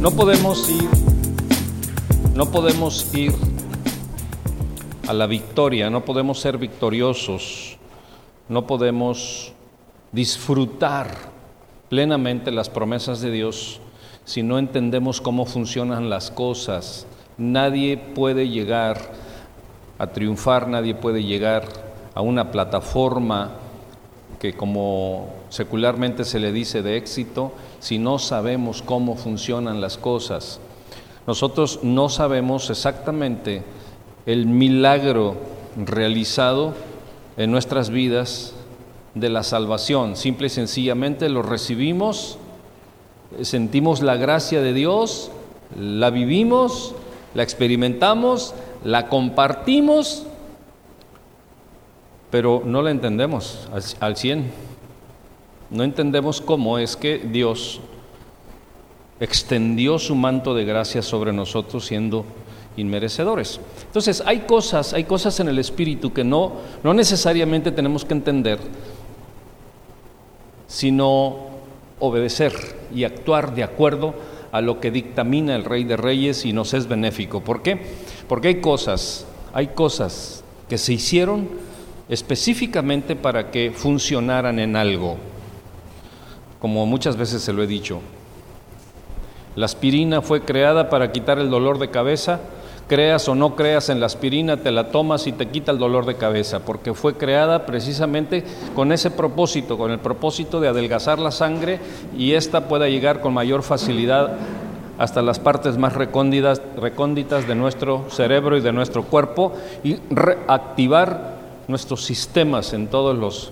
No podemos ir, no podemos ir a la victoria, no podemos ser victoriosos, no podemos disfrutar plenamente las promesas de Dios si no entendemos cómo funcionan las cosas. Nadie puede llegar a triunfar, nadie puede llegar a una plataforma que como secularmente se le dice de éxito, si no sabemos cómo funcionan las cosas. Nosotros no sabemos exactamente el milagro realizado en nuestras vidas de la salvación. Simple y sencillamente lo recibimos, sentimos la gracia de Dios, la vivimos, la experimentamos, la compartimos pero no la entendemos al, 100. No entendemos cómo es que Dios extendió su manto de gracia sobre nosotros siendo inmerecedores. Entonces, hay cosas, hay cosas en el espíritu que no, no necesariamente tenemos que entender, sino obedecer y actuar de acuerdo a lo que dictamina el Rey de Reyes y nos es benéfico. ¿Por qué? Porque hay cosas, hay cosas que se hicieron específicamente para que funcionaran en algo. Como muchas veces se lo he dicho, la aspirina fue creada para quitar el dolor de cabeza, creas o no creas en la aspirina, te la tomas y te quita el dolor de cabeza, porque fue creada precisamente con ese propósito, con el propósito de adelgazar la sangre y ésta pueda llegar con mayor facilidad hasta las partes más recónditas, recónditas de nuestro cerebro y de nuestro cuerpo y reactivar nuestros sistemas en todos los,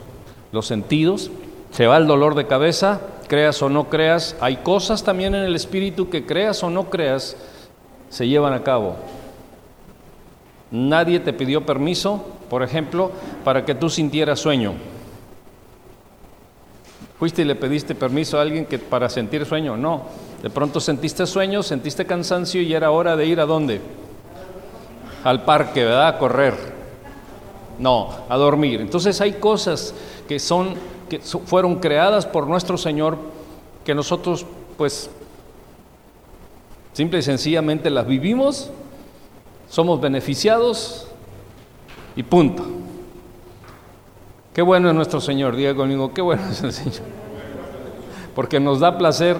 los sentidos. Se va el dolor de cabeza, creas o no creas. Hay cosas también en el espíritu que creas o no creas, se llevan a cabo. Nadie te pidió permiso, por ejemplo, para que tú sintieras sueño. ¿Fuiste y le pediste permiso a alguien que para sentir sueño? No. De pronto sentiste sueño, sentiste cansancio y era hora de ir a dónde? Al parque, ¿verdad? A correr. No, a dormir. Entonces hay cosas que son que fueron creadas por nuestro Señor que nosotros pues simple y sencillamente las vivimos, somos beneficiados y punto. Qué bueno es nuestro Señor, diga conmigo, qué bueno es el Señor. Porque nos da placer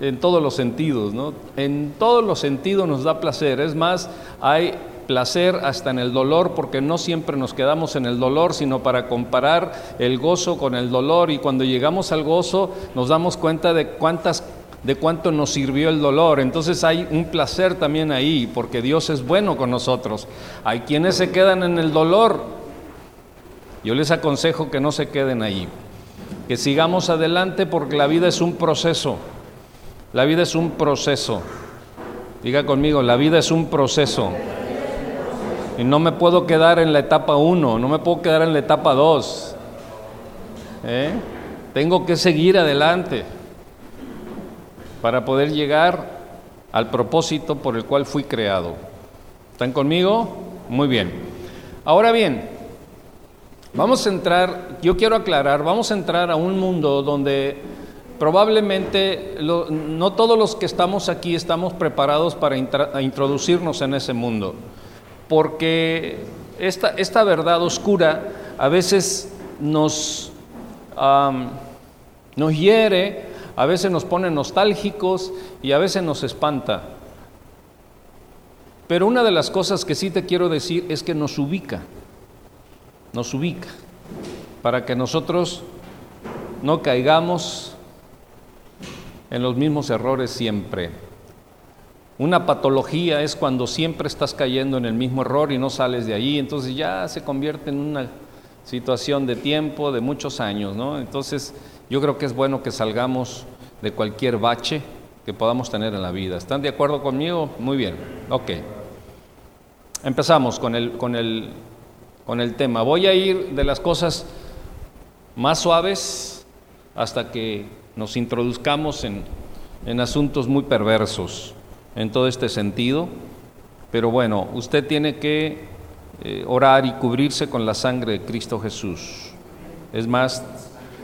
en todos los sentidos, ¿no? En todos los sentidos nos da placer. Es más, hay placer hasta en el dolor, porque no siempre nos quedamos en el dolor, sino para comparar el gozo con el dolor y cuando llegamos al gozo nos damos cuenta de cuántas de cuánto nos sirvió el dolor. Entonces hay un placer también ahí, porque Dios es bueno con nosotros. Hay quienes se quedan en el dolor. Yo les aconsejo que no se queden ahí, que sigamos adelante porque la vida es un proceso. La vida es un proceso. Diga conmigo, la vida es un proceso. Y no me puedo quedar en la etapa 1, no me puedo quedar en la etapa 2. ¿eh? Tengo que seguir adelante para poder llegar al propósito por el cual fui creado. ¿Están conmigo? Muy bien. Ahora bien, vamos a entrar, yo quiero aclarar, vamos a entrar a un mundo donde probablemente no todos los que estamos aquí estamos preparados para introducirnos en ese mundo porque esta, esta verdad oscura a veces nos, nos hiere, a veces nos pone nostálgicos y a veces nos espanta. Pero una de las cosas que sí te quiero decir es que nos ubica, nos ubica, para que nosotros no caigamos en los mismos errores siempre. Una patología es cuando siempre estás cayendo en el mismo error y no sales de ahí, entonces ya se convierte en una situación de tiempo, de muchos años, ¿no? Entonces yo creo que es bueno que salgamos de cualquier bache que podamos tener en la vida. ¿Están de acuerdo conmigo? Muy bien, ok. Empezamos con el, con el, con el tema. Voy a ir de las cosas más suaves hasta que nos introduzcamos en, en asuntos muy perversos en todo este sentido, pero bueno, usted tiene que eh, orar y cubrirse con la sangre de Cristo Jesús. Es más,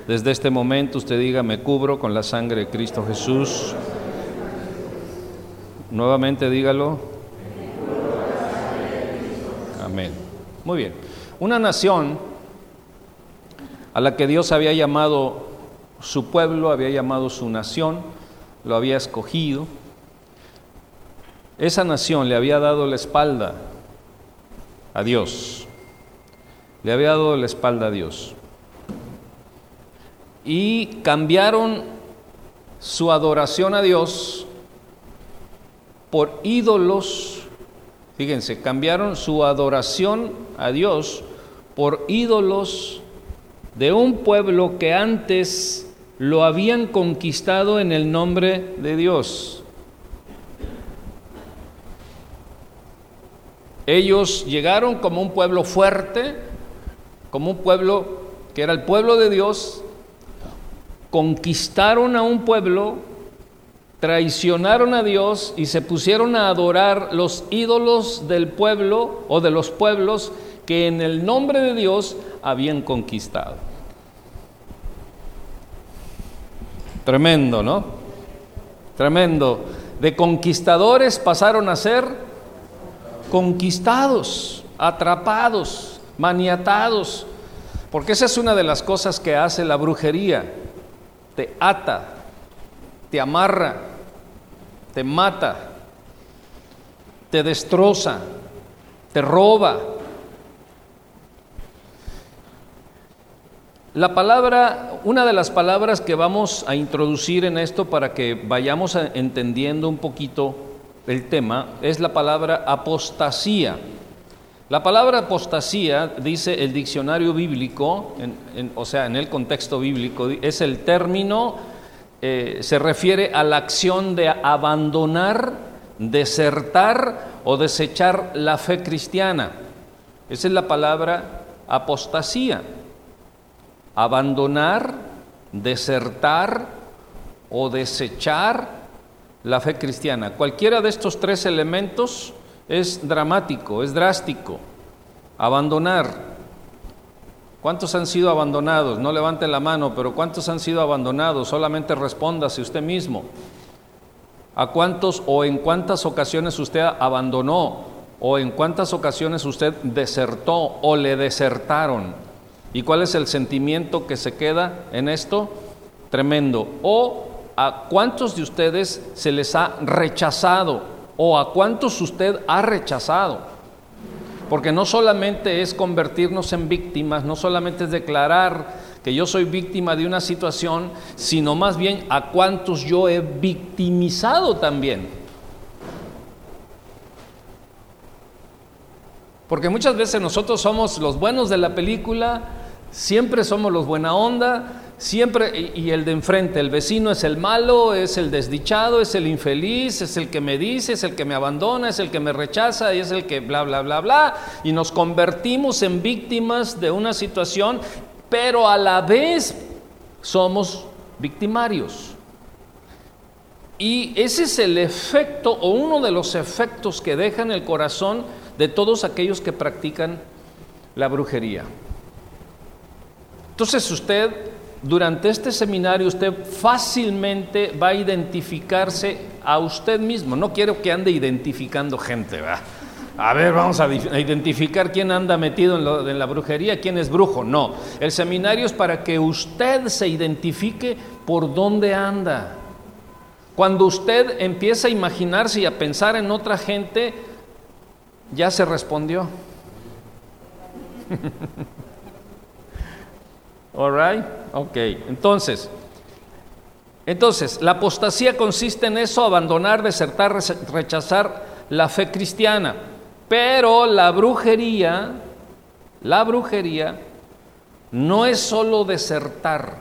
desde este momento usted diga, me cubro con la sangre de Cristo Jesús. Nuevamente dígalo. Amén. Muy bien. Una nación a la que Dios había llamado su pueblo, había llamado su nación, lo había escogido. Esa nación le había dado la espalda a Dios. Le había dado la espalda a Dios. Y cambiaron su adoración a Dios por ídolos. Fíjense, cambiaron su adoración a Dios por ídolos de un pueblo que antes lo habían conquistado en el nombre de Dios. Ellos llegaron como un pueblo fuerte, como un pueblo que era el pueblo de Dios, conquistaron a un pueblo, traicionaron a Dios y se pusieron a adorar los ídolos del pueblo o de los pueblos que en el nombre de Dios habían conquistado. Tremendo, ¿no? Tremendo. De conquistadores pasaron a ser conquistados, atrapados, maniatados. Porque esa es una de las cosas que hace la brujería. Te ata, te amarra, te mata, te destroza, te roba, La palabra, una de las palabras que vamos a introducir en esto para que vayamos entendiendo un poquito el tema es la palabra apostasía. La palabra apostasía, dice el diccionario bíblico, o sea, en el contexto bíblico, es el término, eh, se refiere a la acción de abandonar, desertar o desechar la fe cristiana. Esa es la palabra apostasía abandonar, desertar o desechar la fe cristiana. Cualquiera de estos tres elementos es dramático, es drástico. Abandonar. ¿Cuántos han sido abandonados? No levanten la mano, pero ¿cuántos han sido abandonados? Solamente respóndase usted mismo. ¿A cuántos o en cuántas ocasiones usted abandonó? ¿O en cuántas ocasiones usted desertó o le desertaron? ¿Y cuál es el sentimiento que se queda en esto? Tremendo. O a cuántos de ustedes se les ha rechazado o a cuántos usted ha rechazado. Porque no solamente es convertirnos en víctimas, no solamente es declarar que yo soy víctima de una situación, sino más bien a cuántos yo he victimizado también. Porque muchas veces nosotros somos los buenos de la película, Siempre somos los buena onda, siempre, y, el de enfrente, el vecino es el malo, es el desdichado, es el infeliz, es el que me dice, es el que me abandona, es el que me rechaza y es el que bla, bla, bla, bla. Y nos convertimos en víctimas de una situación, pero a la vez somos victimarios. Y ese es el efecto o uno de los efectos que deja en el corazón de todos aquellos que practican la brujería. Entonces usted, durante este seminario, usted fácilmente va a identificarse a usted mismo. No quiero que ande identificando gente, ¿verdad? A ver, vamos a identificar quién anda metido en, en, la brujería, quién es brujo. No, el seminario es para que usted se identifique por dónde anda. Cuando usted empieza a imaginarse y a pensar en otra gente, ya se respondió. All right? Ok, entonces, entonces, la apostasía consiste en eso, abandonar, desertar, rechazar la fe cristiana. Pero la brujería, la brujería no es solo desertar,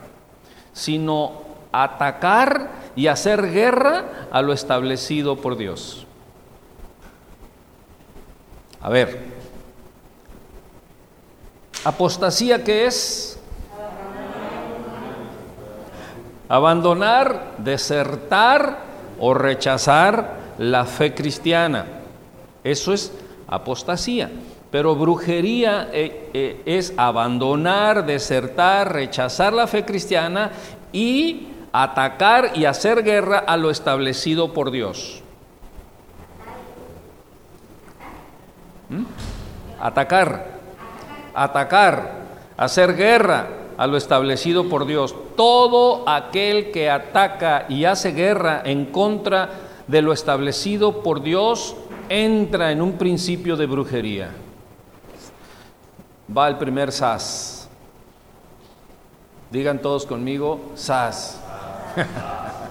sino atacar y hacer guerra a lo establecido por Dios. A ver, apostasía qué es? Abandonar, desertar o rechazar la fe cristiana. Eso es apostasía. Pero brujería eh, eh, es abandonar, desertar, rechazar la fe cristiana y atacar y hacer guerra a lo establecido por Dios. ¿Mm? Atacar, atacar, hacer guerra a lo establecido por Dios. Todo aquel que ataca y hace guerra en contra de lo establecido por Dios entra en un principio de brujería. Va el primer sas. Digan todos conmigo, sas.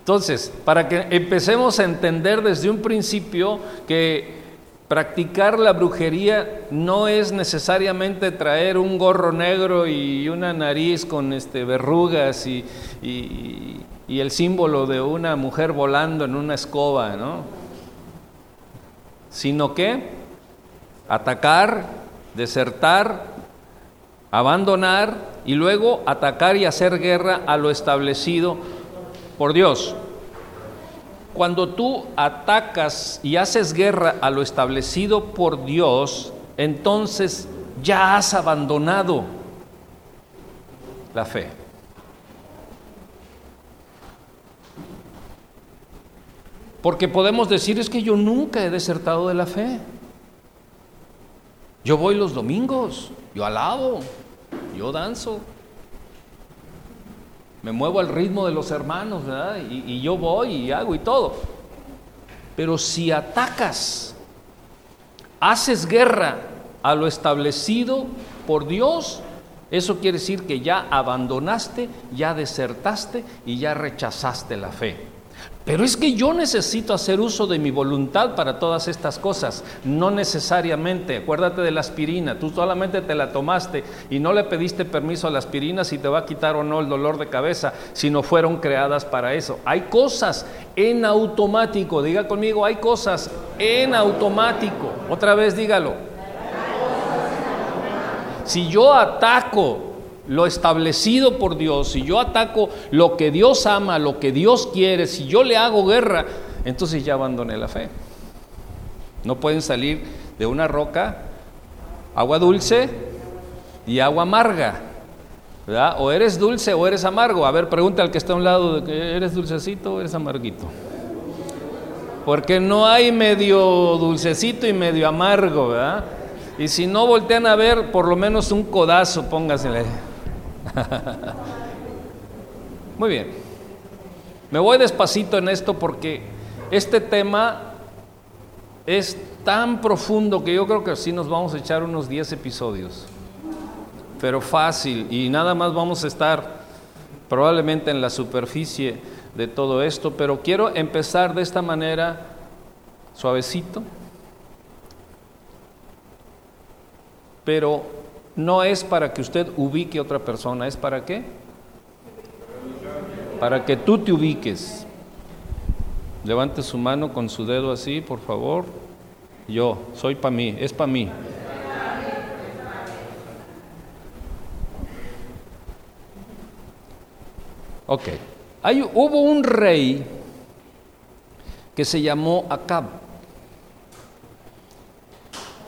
Entonces, para que empecemos a entender desde un principio que practicar la brujería no es necesariamente traer un gorro negro y una nariz con este, verrugas y, y el símbolo de una mujer volando en una escoba, ¿no? Sino que atacar, desertar, abandonar y luego atacar y hacer guerra a lo establecido por Dios. Cuando tú atacas y haces guerra a lo establecido por Dios, entonces ya has abandonado la fe. Porque podemos decir es que yo nunca he desertado de la fe. Yo voy los domingos, yo alabo, yo danzo, me muevo al ritmo de los hermanos, ¿verdad? Y, yo voy y hago y todo. Pero si atacas, haces guerra a lo establecido por Dios, eso quiere decir que ya abandonaste, ya desertaste y ya rechazaste la fe. Pero es que yo necesito hacer uso de mi voluntad para todas estas cosas, no necesariamente. Acuérdate de la aspirina, tú solamente te la tomaste y no le pediste permiso a la aspirina si te va a quitar o no el dolor de cabeza, si no fueron creadas para eso. Hay cosas en automático, diga conmigo, hay cosas en automático. Otra vez dígalo. Si yo ataco lo establecido por Dios, si yo ataco lo que Dios ama, lo que Dios quiere, si yo le hago guerra, entonces ya abandoné la fe. No pueden salir de una roca agua dulce y agua amarga. ¿verdad? O eres dulce o eres amargo. A ver, pregunta al que está a un lado, de que ¿eres dulcecito o eres amarguito? Porque no hay medio dulcecito y medio amargo, ¿verdad? Y si no voltean a ver, por lo menos un codazo, póngasele. Muy bien. Me voy despacito en esto porque este tema es tan profundo que yo creo que así nos vamos a echar unos 10 episodios. Pero fácil y nada más vamos a estar probablemente en la superficie de todo esto, pero quiero empezar de esta manera suavecito. Pero no es para que usted ubique a otra persona, es para qué? Para que tú te ubiques. Levante su mano con su dedo así, por favor. Yo, soy para mí, es para mí. Ok. Hay, hubo un rey que se llamó Acab.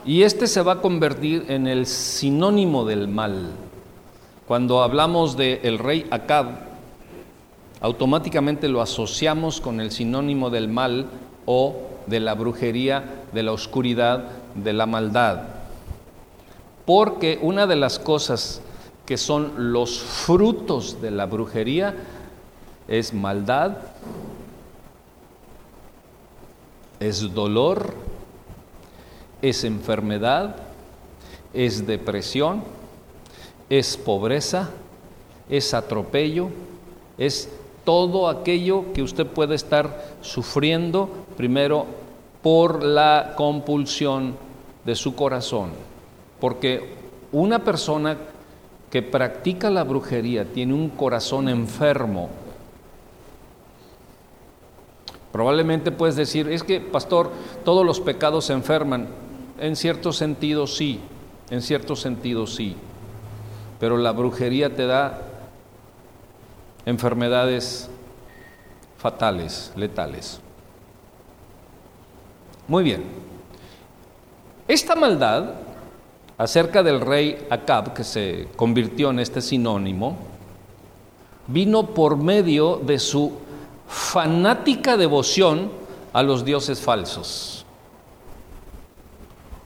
Y este se va a convertir en el sinónimo del mal. Cuando hablamos del el rey Acab, automáticamente lo asociamos con el sinónimo del mal o de la brujería, de la oscuridad, de la maldad. Porque una de las cosas que son los frutos de la brujería es maldad, es dolor, es enfermedad, es depresión, es pobreza, es atropello, es todo aquello que usted puede estar sufriendo primero por la compulsión de su corazón. Porque una persona que practica la brujería tiene un corazón enfermo. Probablemente puedes decir, es que, pastor, todos los pecados se enferman. En cierto sentido sí, en cierto sentido sí, pero la brujería te da enfermedades fatales, letales. Muy bien. Esta maldad acerca del rey Acab, que se convirtió en este sinónimo, vino por medio de su fanática devoción a los dioses falsos.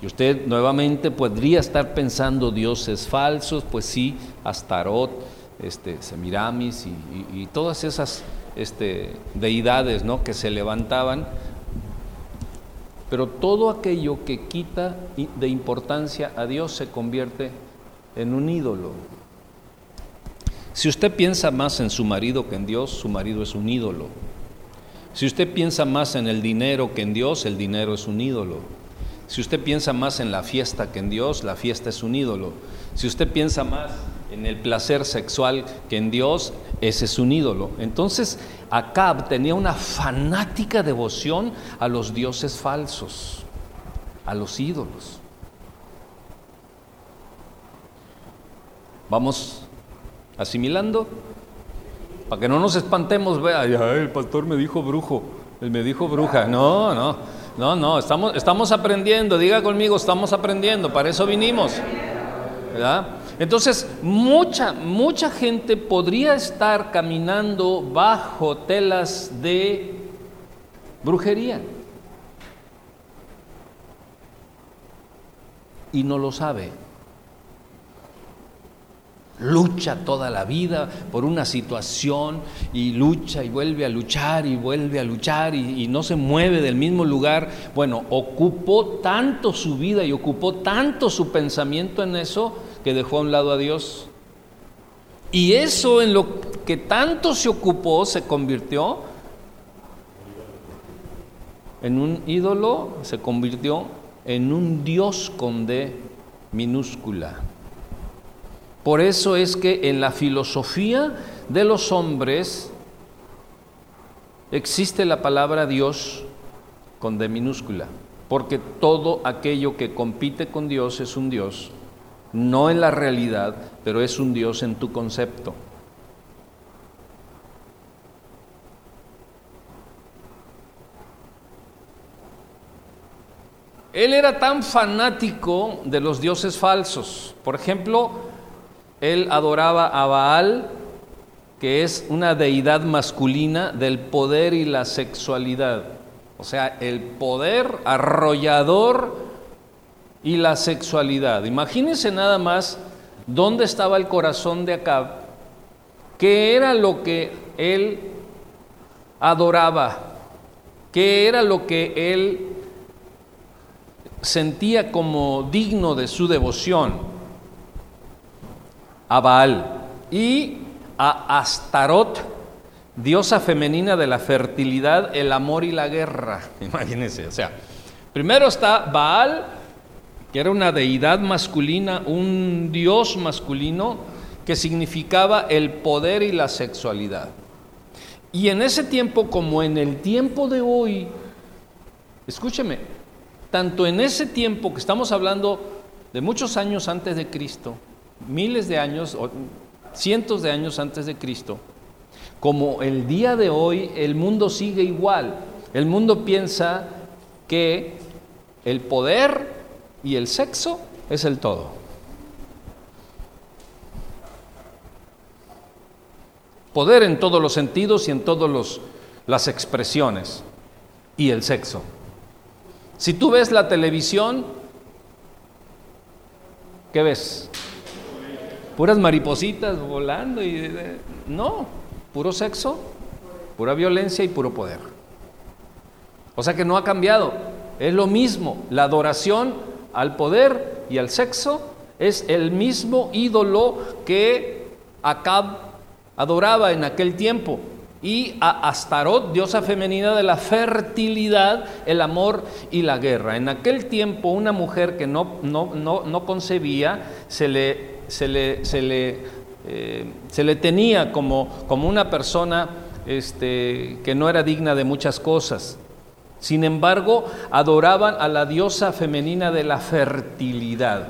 Y usted nuevamente podría estar pensando dioses falsos, pues sí, Astarot, este, Semiramis y, todas esas este, deidades ¿no? que se levantaban, pero todo aquello que quita de importancia a Dios se convierte en un ídolo. Si usted piensa más en su marido que en Dios, su marido es un ídolo. Si usted piensa más en el dinero que en Dios, el dinero es un ídolo. Si usted piensa más en la fiesta que en Dios, la fiesta es un ídolo. Si usted piensa más en el placer sexual que en Dios, ese es un ídolo. Entonces, Acab tenía una fanática devoción a los dioses falsos, a los ídolos. Vamos asimilando. Para que no nos espantemos, vea, el pastor me dijo brujo, él me dijo bruja. No, no, no, no, estamos, estamos aprendiendo, diga conmigo, estamos aprendiendo, para eso vinimos. ¿verdad? Entonces, mucha, mucha gente podría estar caminando bajo telas de brujería. Y no lo sabe lucha toda la vida por una situación y lucha y vuelve a luchar y vuelve a luchar y, no se mueve del mismo lugar. Bueno, ocupó tanto su vida y ocupó tanto su pensamiento en eso que dejó a un lado a Dios. Y eso en lo que tanto se ocupó se convirtió en un ídolo, se convirtió en un Dios con D minúscula. Por eso es que en la filosofía de los hombres existe la palabra Dios con D minúscula, porque todo aquello que compite con Dios es un Dios, no en la realidad, pero es un Dios en tu concepto. Él era tan fanático de los dioses falsos. Por ejemplo, él adoraba a Baal, que es una deidad masculina del poder y la sexualidad. O sea, el poder arrollador y la sexualidad. Imagínense nada más dónde estaba el corazón de Acab, qué era lo que él adoraba, qué era lo que él sentía como digno de su devoción a Baal y a Astarot, diosa femenina de la fertilidad, el amor y la guerra. Imagínense, o sea, primero está Baal, que era una deidad masculina, un dios masculino que significaba el poder y la sexualidad. Y en ese tiempo como en el tiempo de hoy, escúcheme, tanto en ese tiempo que estamos hablando de muchos años antes de Cristo, miles de años, cientos de años antes de Cristo, como el día de hoy el mundo sigue igual. El mundo piensa que el poder y el sexo es el todo. Poder en todos los sentidos y en todas las expresiones. Y el sexo. Si tú ves la televisión, ¿qué ves? Puras maripositas volando y no, puro sexo, pura violencia y puro poder. O sea que no ha cambiado, es lo mismo, la adoración al poder y al sexo es el mismo ídolo que Acab adoraba en aquel tiempo y a Astarot, diosa femenina de la fertilidad, el amor y la guerra. En aquel tiempo una mujer que no, no, no, no concebía se le se le, se le, eh, se le tenía como, como una persona este, que no era digna de muchas cosas. Sin embargo, adoraban a la diosa femenina de la fertilidad,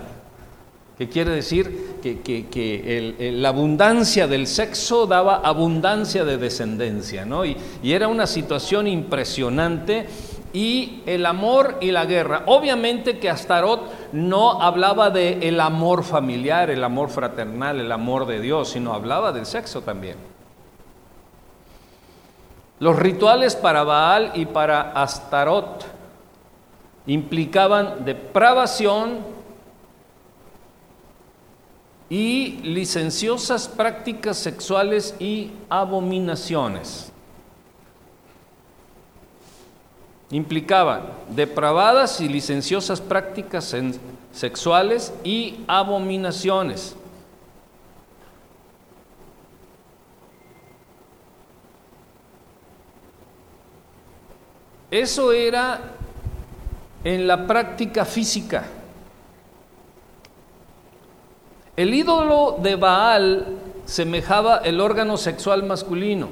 que quiere decir que, que, la abundancia del sexo daba abundancia de descendencia, ¿no? y era una situación impresionante y el amor y la guerra. Obviamente que Astarot no hablaba de el amor familiar, el amor fraternal, el amor de Dios, sino hablaba del sexo también. Los rituales para Baal y para Astarot implicaban depravación y licenciosas prácticas sexuales y abominaciones. Implicaban depravadas y licenciosas prácticas sexuales y abominaciones. Eso era en la práctica física. El ídolo de Baal semejaba el órgano sexual masculino,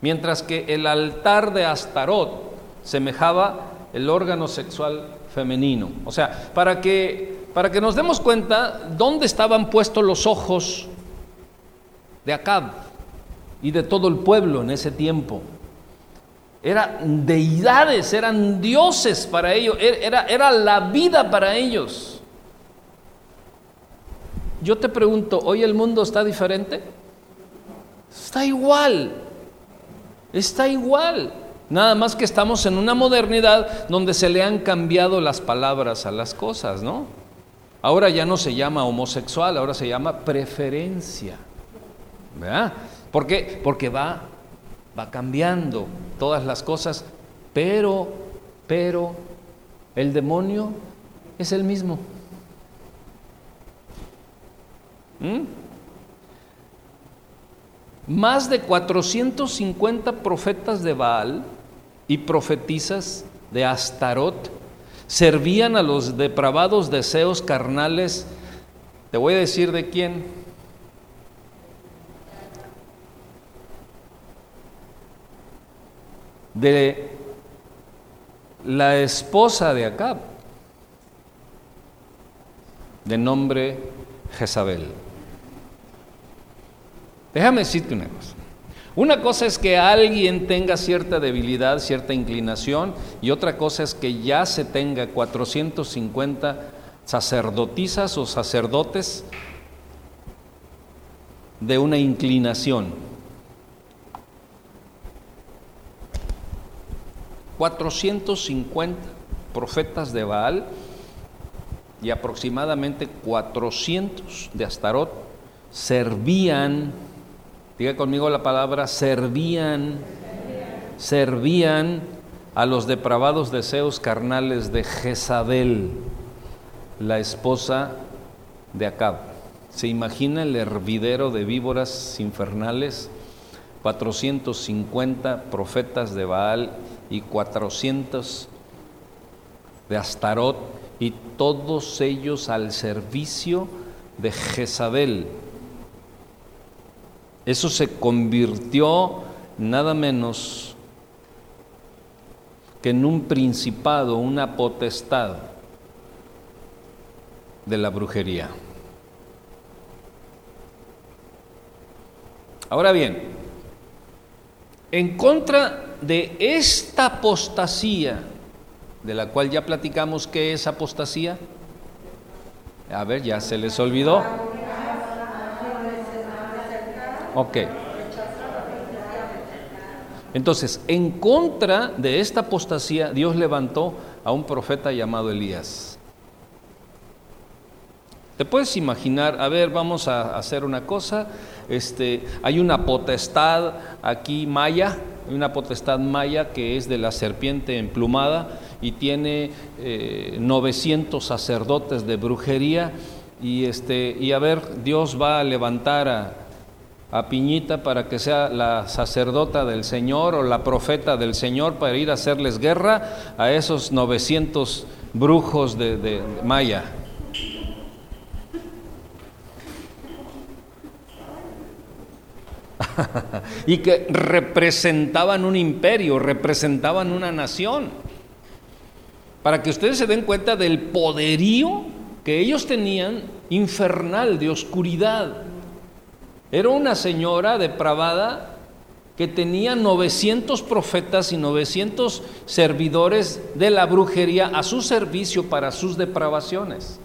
mientras que el altar de Astarot semejaba el órgano sexual femenino. O sea, para que, para que nos demos cuenta dónde estaban puestos los ojos de Acab y de todo el pueblo en ese tiempo. Eran deidades, eran dioses para ellos, er, era, era la vida para ellos. Yo te pregunto, ¿hoy el mundo está diferente? Está igual, está igual. Nada más que estamos en una modernidad donde se le han cambiado las palabras a las cosas, ¿no? Ahora ya no se llama homosexual, ahora se llama preferencia. ¿Verdad? ¿Por qué? Porque va va cambiando todas las cosas, pero, pero el demonio es el mismo. ¿Mm? Más de 450 profetas de Baal y profetizas de Astarot servían a los depravados deseos carnales. Te voy a decir de quién, de la esposa de Acab, de nombre Jezabel. Déjame decirte una cosa. Una cosa es que alguien tenga cierta debilidad, cierta inclinación, y otra cosa es que ya se tenga 450 sacerdotisas o sacerdotes de una inclinación. 450 profetas de Baal y aproximadamente 400 de Astarot servían, diga conmigo la palabra, servían, servían a los depravados deseos carnales de Jezabel, la esposa de Acab. ¿Se imagina el hervidero de víboras infernales? 450 profetas de Baal y 400 de Astarot y todos ellos al servicio de Jezabel. Eso se convirtió nada menos que en un principado, una potestad de la brujería. Ahora bien, en contra de esta apostasía, de la cual ya platicamos qué es apostasía. A ver, ya se les olvidó. Ok. Entonces, en contra de esta apostasía, Dios levantó a un profeta llamado Elías. ¿Te puedes imaginar? A ver, vamos a hacer una cosa. Este, hay una potestad aquí maya, una potestad maya que es de la serpiente emplumada y tiene 900 eh, sacerdotes de brujería y, este, y a ver, Dios va a levantar a, Piñita para que sea la sacerdota del Señor o la profeta del Señor para ir a hacerles guerra a esos 900 brujos de Maya. y que representaban un imperio, representaban una nación. Para que ustedes se den cuenta del poderío que ellos tenían infernal, de oscuridad. Era una señora depravada que tenía 900 profetas y 900 servidores de la brujería a su servicio para sus depravaciones.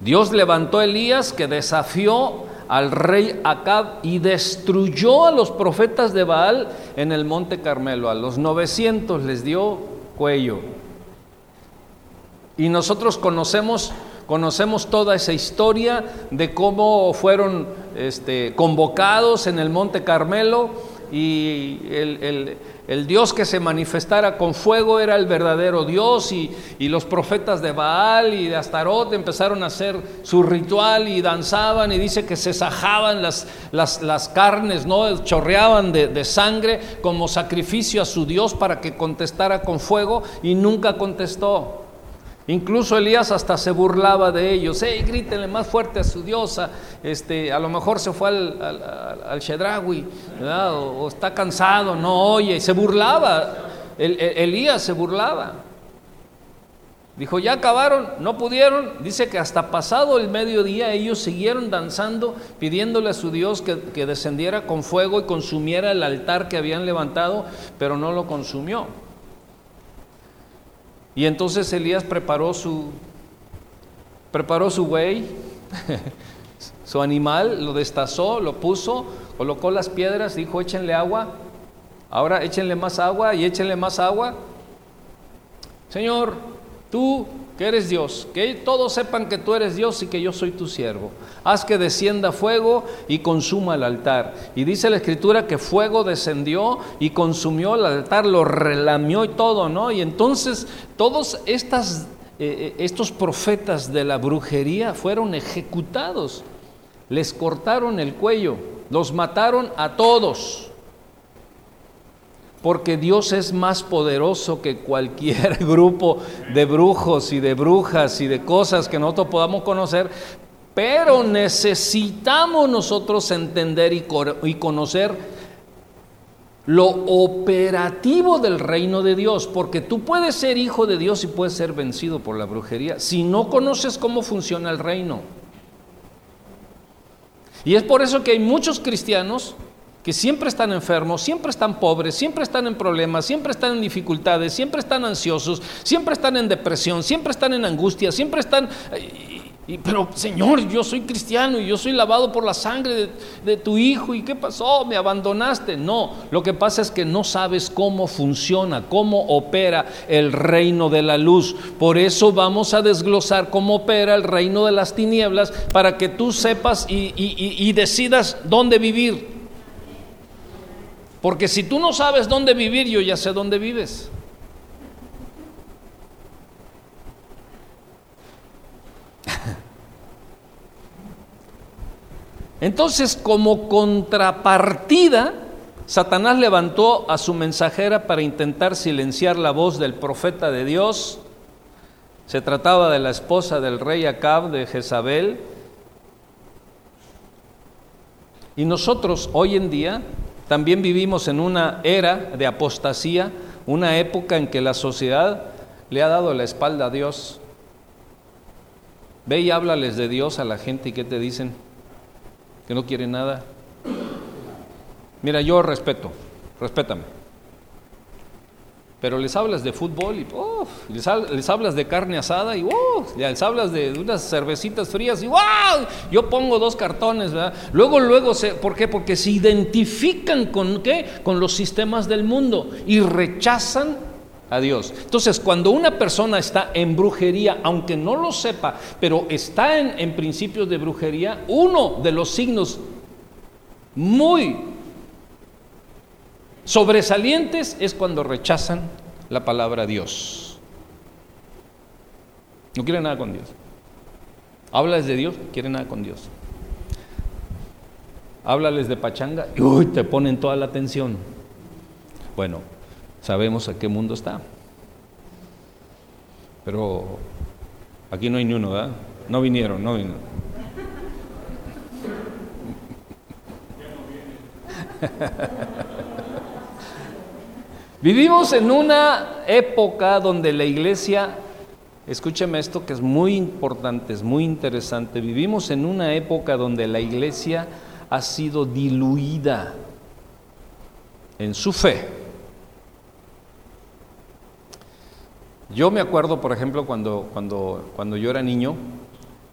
Dios levantó a Elías que desafió al rey Acab y destruyó a los profetas de Baal en el monte Carmelo. A los 900 les dio cuello. Y nosotros conocemos, conocemos toda esa historia de cómo fueron este, convocados en el monte Carmelo y el, el, Dios que se manifestara con fuego era el verdadero Dios y, y, los profetas de Baal y de Astarot empezaron a hacer su ritual y danzaban y dice que se sajaban las, las, las carnes, ¿no? chorreaban de, de, sangre como sacrificio a su Dios para que contestara con fuego y nunca contestó. Incluso Elías hasta se burlaba de ellos. ¡Ey, grítenle más fuerte a su diosa! Este, a lo mejor se fue al, al, al o, está cansado, no oye. Se burlaba. Elías se burlaba. Dijo, ya acabaron, no pudieron. Dice que hasta pasado el mediodía ellos siguieron danzando, pidiéndole a su Dios que, que descendiera con fuego y consumiera el altar que habían levantado, pero no lo consumió. Y entonces Elías preparó su preparó su buey, su animal, lo destazó, lo puso, colocó las piedras, dijo, échenle agua. Ahora échenle más agua y échenle más agua. Señor, tú que eres Dios, que todos sepan que tú eres Dios y que yo soy tu siervo. Haz que descienda fuego y consuma el altar. Y dice la escritura que fuego descendió y consumió el altar, lo relamió y todo, ¿no? Y entonces todos estas, eh, estos profetas de la brujería fueron ejecutados. Les cortaron el cuello, los mataron a todos porque Dios es más poderoso que cualquier grupo de brujos y de brujas y de cosas que nosotros podamos conocer, pero necesitamos nosotros entender y conocer lo operativo del reino de Dios, porque tú puedes ser hijo de Dios y puedes ser vencido por la brujería si no conoces cómo funciona el reino. Y es por eso que hay muchos cristianos que siempre están enfermos, siempre están pobres, siempre están en problemas, siempre están en dificultades, siempre están ansiosos, siempre están en depresión, siempre están en angustia, siempre están... Y, pero Señor, yo soy cristiano y yo soy lavado por la sangre de, tu Hijo. ¿Y qué pasó? ¿Me abandonaste? No, lo que pasa es que no sabes cómo funciona, cómo opera el reino de la luz. Por eso vamos a desglosar cómo opera el reino de las tinieblas para que tú sepas y decidas dónde vivir. Porque si tú no sabes dónde vivir, yo ya sé dónde vives. Entonces, como contrapartida, Satanás levantó a su mensajera para intentar silenciar la voz del profeta de Dios. Se trataba de la esposa del rey Acab de Jezabel. Y nosotros hoy en día también vivimos en una era de apostasía, una época en que la sociedad le ha dado la espalda a Dios. Ve y háblales de Dios a la gente y ¿qué te dicen? Que no quieren nada. Mira, yo respeto, respétame pero les hablas de fútbol y les, hablas de carne asada y les hablas de unas cervecitas frías y ¡wow! Yo pongo dos cartones, ¿verdad? Luego, luego, se, ¿por qué? Porque se identifican con qué? Con los sistemas del mundo y rechazan a Dios. Entonces, cuando una persona está en brujería, aunque no lo sepa, pero está en, en principios de brujería, uno de los signos muy sobresalientes es cuando rechazan la palabra Dios. No quieren nada con Dios. Háblales de Dios, quieren nada con Dios. Háblales de pachanga y uy, te ponen toda la atención. Bueno, sabemos a qué mundo está. Pero aquí no hay ni uno, ¿verdad? No vinieron, no vinieron. Vivimos en una época donde la iglesia, escúcheme esto que es muy importante, es muy interesante, vivimos en una época donde la iglesia ha sido diluida en su fe. Yo me acuerdo, por ejemplo, cuando, cuando, cuando yo era niño,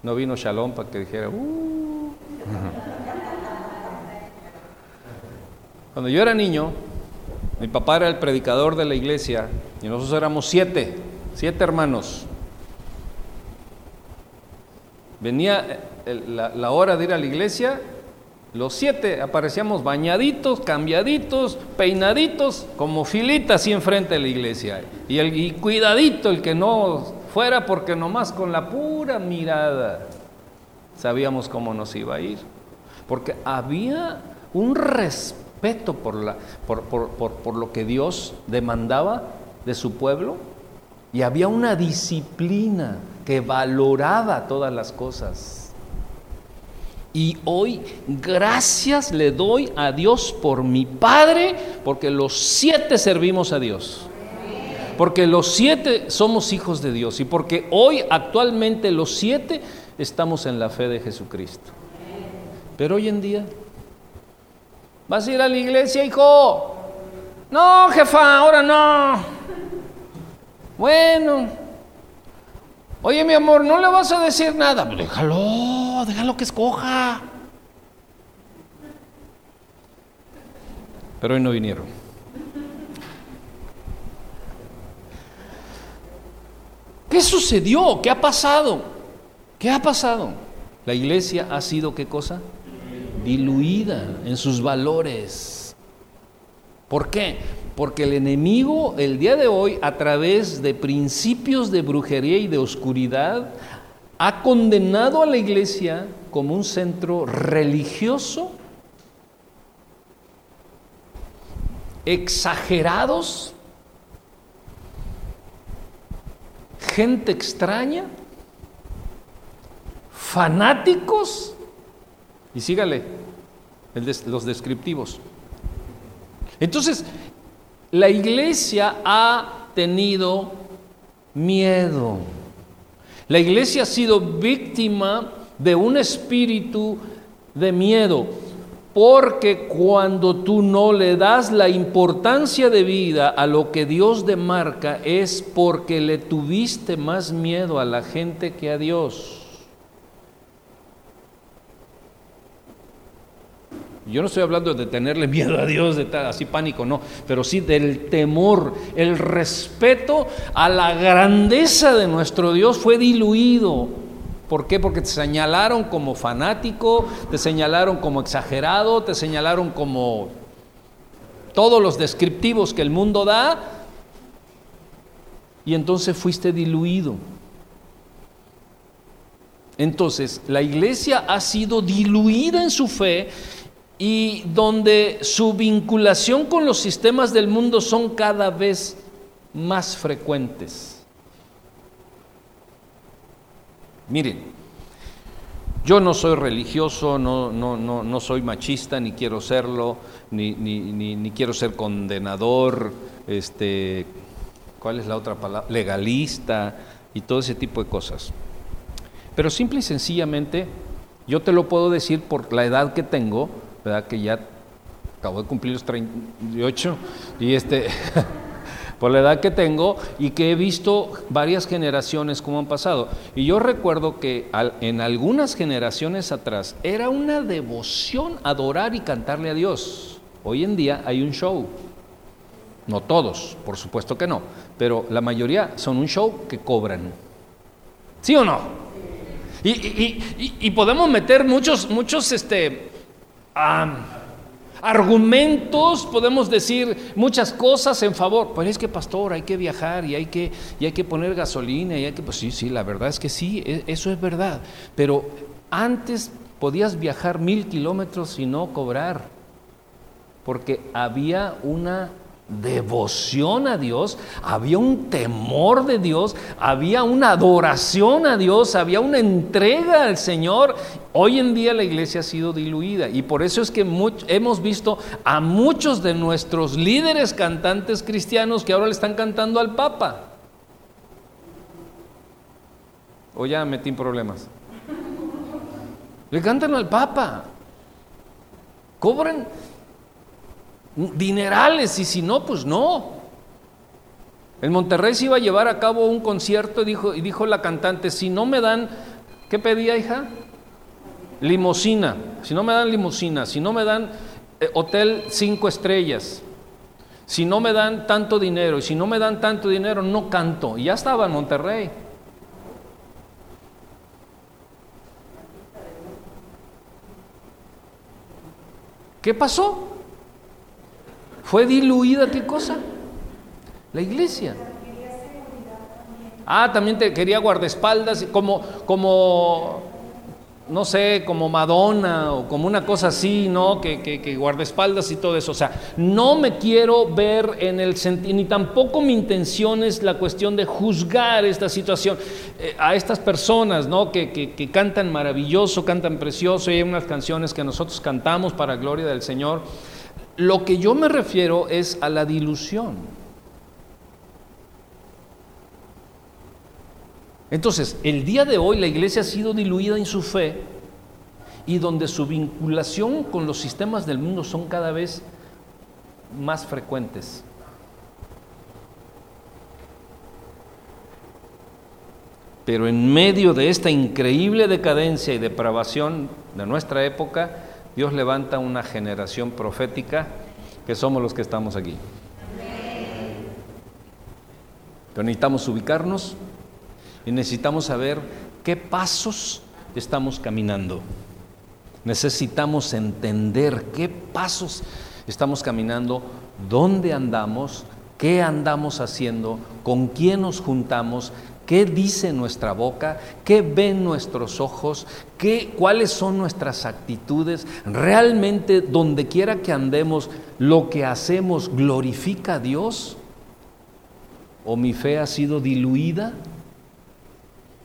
no vino Shalom para que dijera, uh". Cuando yo era niño, mi papá era el predicador de la iglesia y nosotros éramos siete, siete hermanos. Venía eh, la, hora de ir a la iglesia, los siete aparecíamos bañaditos, cambiaditos, peinaditos, como filitas así enfrente de la iglesia. Y, el, y cuidadito el que no fuera porque nomás con la pura mirada sabíamos cómo nos iba a ir. Porque había un respeto por, la, por, por lo que Dios demandaba de su pueblo y había una disciplina que valoraba todas las cosas. Y hoy gracias le doy a Dios por mi Padre, porque los siete servimos a Dios. Porque los siete somos hijos de Dios y porque hoy actualmente los siete estamos en la fe de Jesucristo. Pero hoy en día, ¿vas a ir a la iglesia, hijo? No, jefa, ahora no. Bueno, Oye, mi amor, no le vas a decir nada. Déjalo, déjalo que escoja. Pero hoy no vinieron. ¿Qué sucedió? ¿Qué ha pasado? ¿Qué ha pasado? La iglesia ha sido, ¿qué cosa? Diluida en sus valores. ¿Por qué? Porque el enemigo el día de hoy, a través de principios de brujería y de oscuridad, ha condenado a la iglesia como un centro religioso, exagerados, gente extraña, fanáticos, y sígale los descriptivos. Entonces, la iglesia ha tenido miedo. La iglesia ha sido víctima de un espíritu de miedo, porque cuando tú no le das la importancia de vida a lo que Dios demarca es porque le tuviste más miedo a la gente que a Dios. Yo no estoy hablando de tenerle miedo a Dios, de tal, así pánico, no, pero sí del temor, el respeto a la grandeza de nuestro Dios fue diluido. ¿Por qué? Porque te señalaron como fanático, te señalaron como exagerado, te señalaron como todos los descriptivos que el mundo da, y entonces fuiste diluido. Entonces, la iglesia ha sido diluida en su fe y donde su vinculación con los sistemas del mundo son cada vez más frecuentes. Miren, yo no soy religioso, no, no, no, no soy machista, ni quiero serlo, ni, ni, ni, quiero ser condenador, este, ¿cuál es la otra palabra? Legalista y todo ese tipo de cosas. Pero simple y sencillamente, yo te lo puedo decir por la edad que tengo, ¿verdad? Que ya acabo de cumplir los 38 y este, por la edad que tengo y que he visto varias generaciones como han pasado. Y yo recuerdo que en algunas generaciones atrás era una devoción adorar y cantarle a Dios. Hoy en día hay un show. No todos, por supuesto que no, pero la mayoría son un show que cobran. ¿Sí o no? Y, y, y podemos meter muchos, muchos, este, argumentos, podemos decir muchas cosas en favor. Pero es que, pastor, hay que viajar y hay que, y hay que poner gasolina y hay que, pues sí, sí, la verdad es que sí, e, eso es verdad. Pero antes podías viajar mil kilómetros y no cobrar, porque había una devoción a Dios, había un temor de Dios, había una adoración a Dios, había una entrega al Señor. Hoy en día la iglesia ha sido diluida y por eso es que hemos visto a muchos de nuestros líderes cantantes cristianos que ahora le están cantando al Papa. O ya metí en problemas. Le cantan al Papa. Cobran dinerales y si no, pues no. En Monterrey se iba a llevar a cabo un concierto y dijo, y dijo la cantante, si no me dan, ¿qué pedía hija? Limosina, si no me dan limosina, si no me dan eh, hotel cinco estrellas. Si no me dan tanto dinero y si no me dan tanto dinero, no canto. Y ya estaba en Monterrey. ¿Qué pasó? ¿Fue diluida qué cosa? La iglesia. Ah, también te quería guardaespaldas, como, como no sé, como Madonna o como una cosa así, ¿no? Que, que, guardaespaldas y todo eso. O sea, no me quiero ver en el sentido, ni tampoco mi intención es la cuestión de juzgar esta situación eh, a estas personas, ¿no? Que, que, cantan maravilloso, cantan precioso, y hay unas canciones que nosotros cantamos para gloria del Señor. Lo que yo me refiero es a la dilución. Entonces, el día de hoy la iglesia ha sido diluida en su fe y donde su vinculación con los sistemas del mundo son cada vez más frecuentes. Pero en medio de esta increíble decadencia y depravación de nuestra época, Dios levanta una generación profética que somos los que estamos aquí. Pero necesitamos ubicarnos y necesitamos saber qué pasos estamos caminando. Necesitamos entender qué pasos estamos caminando, dónde andamos, qué andamos haciendo, con quién nos juntamos, qué dice nuestra boca, qué ven nuestros ojos, qué, cuáles son nuestras actitudes. Realmente, donde quiera que andemos, lo que hacemos glorifica a Dios. ¿O mi fe ha sido diluida?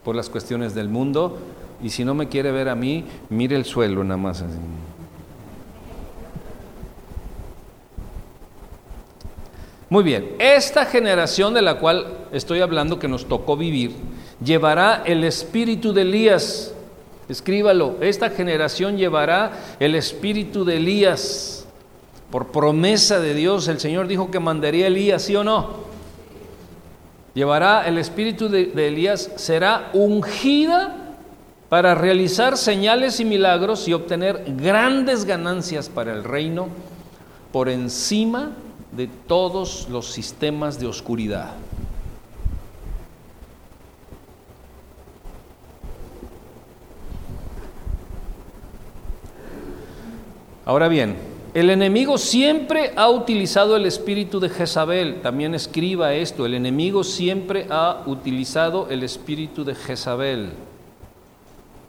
por las cuestiones del mundo y si no me quiere ver a mí, mire el suelo nada más. Muy bien, esta generación de la cual estoy hablando que nos tocó vivir, llevará el espíritu de Elías. Escríbalo, esta generación llevará el espíritu de Elías. Por promesa de Dios, el Señor dijo que mandaría Elías, ¿sí o no? llevará el espíritu de, Elías, será ungida para realizar señales y milagros y obtener grandes ganancias para el reino por encima de todos los sistemas de oscuridad. Ahora bien, el enemigo siempre ha utilizado el espíritu de Jezabel. También escriba esto. El enemigo siempre ha utilizado el espíritu de Jezabel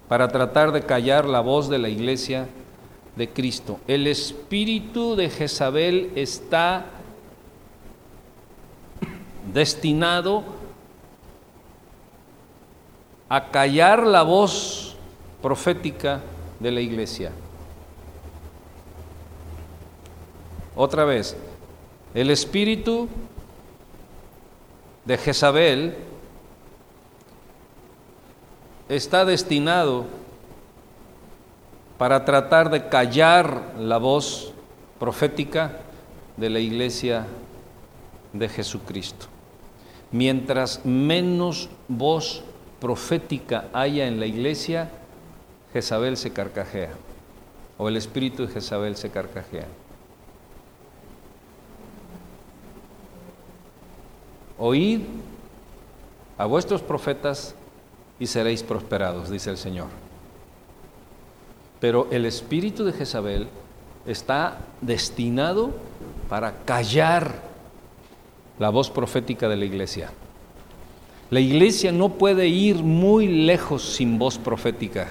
para tratar de callar la voz de la iglesia de Cristo. El espíritu de Jezabel está destinado a callar la voz profética de la iglesia. Otra vez, el espíritu de Jezabel está destinado para tratar de callar la voz profética de la iglesia de Jesucristo. Mientras menos voz profética haya en la iglesia, Jezabel se carcajea, o el espíritu de Jezabel se carcajea. oíd a vuestros profetas y seréis prosperados, dice el Señor. Pero el espíritu de Jezabel está destinado para callar la voz profética de la iglesia. La iglesia no puede ir muy lejos sin voz profética.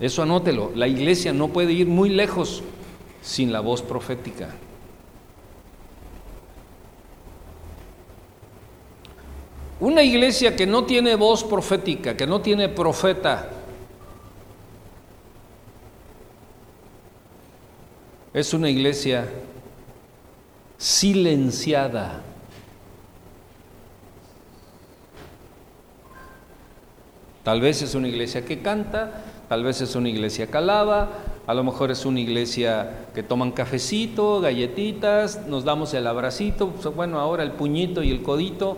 Eso anótelo. La iglesia no puede ir muy lejos sin la voz profética. Una iglesia que no tiene voz profética, que no tiene profeta, es una iglesia silenciada. Tal vez es una iglesia que canta, tal vez es una iglesia que alaba, a lo mejor es una iglesia que toman cafecito, galletitas, nos damos el abracito, pues, bueno, ahora el puñito y el codito,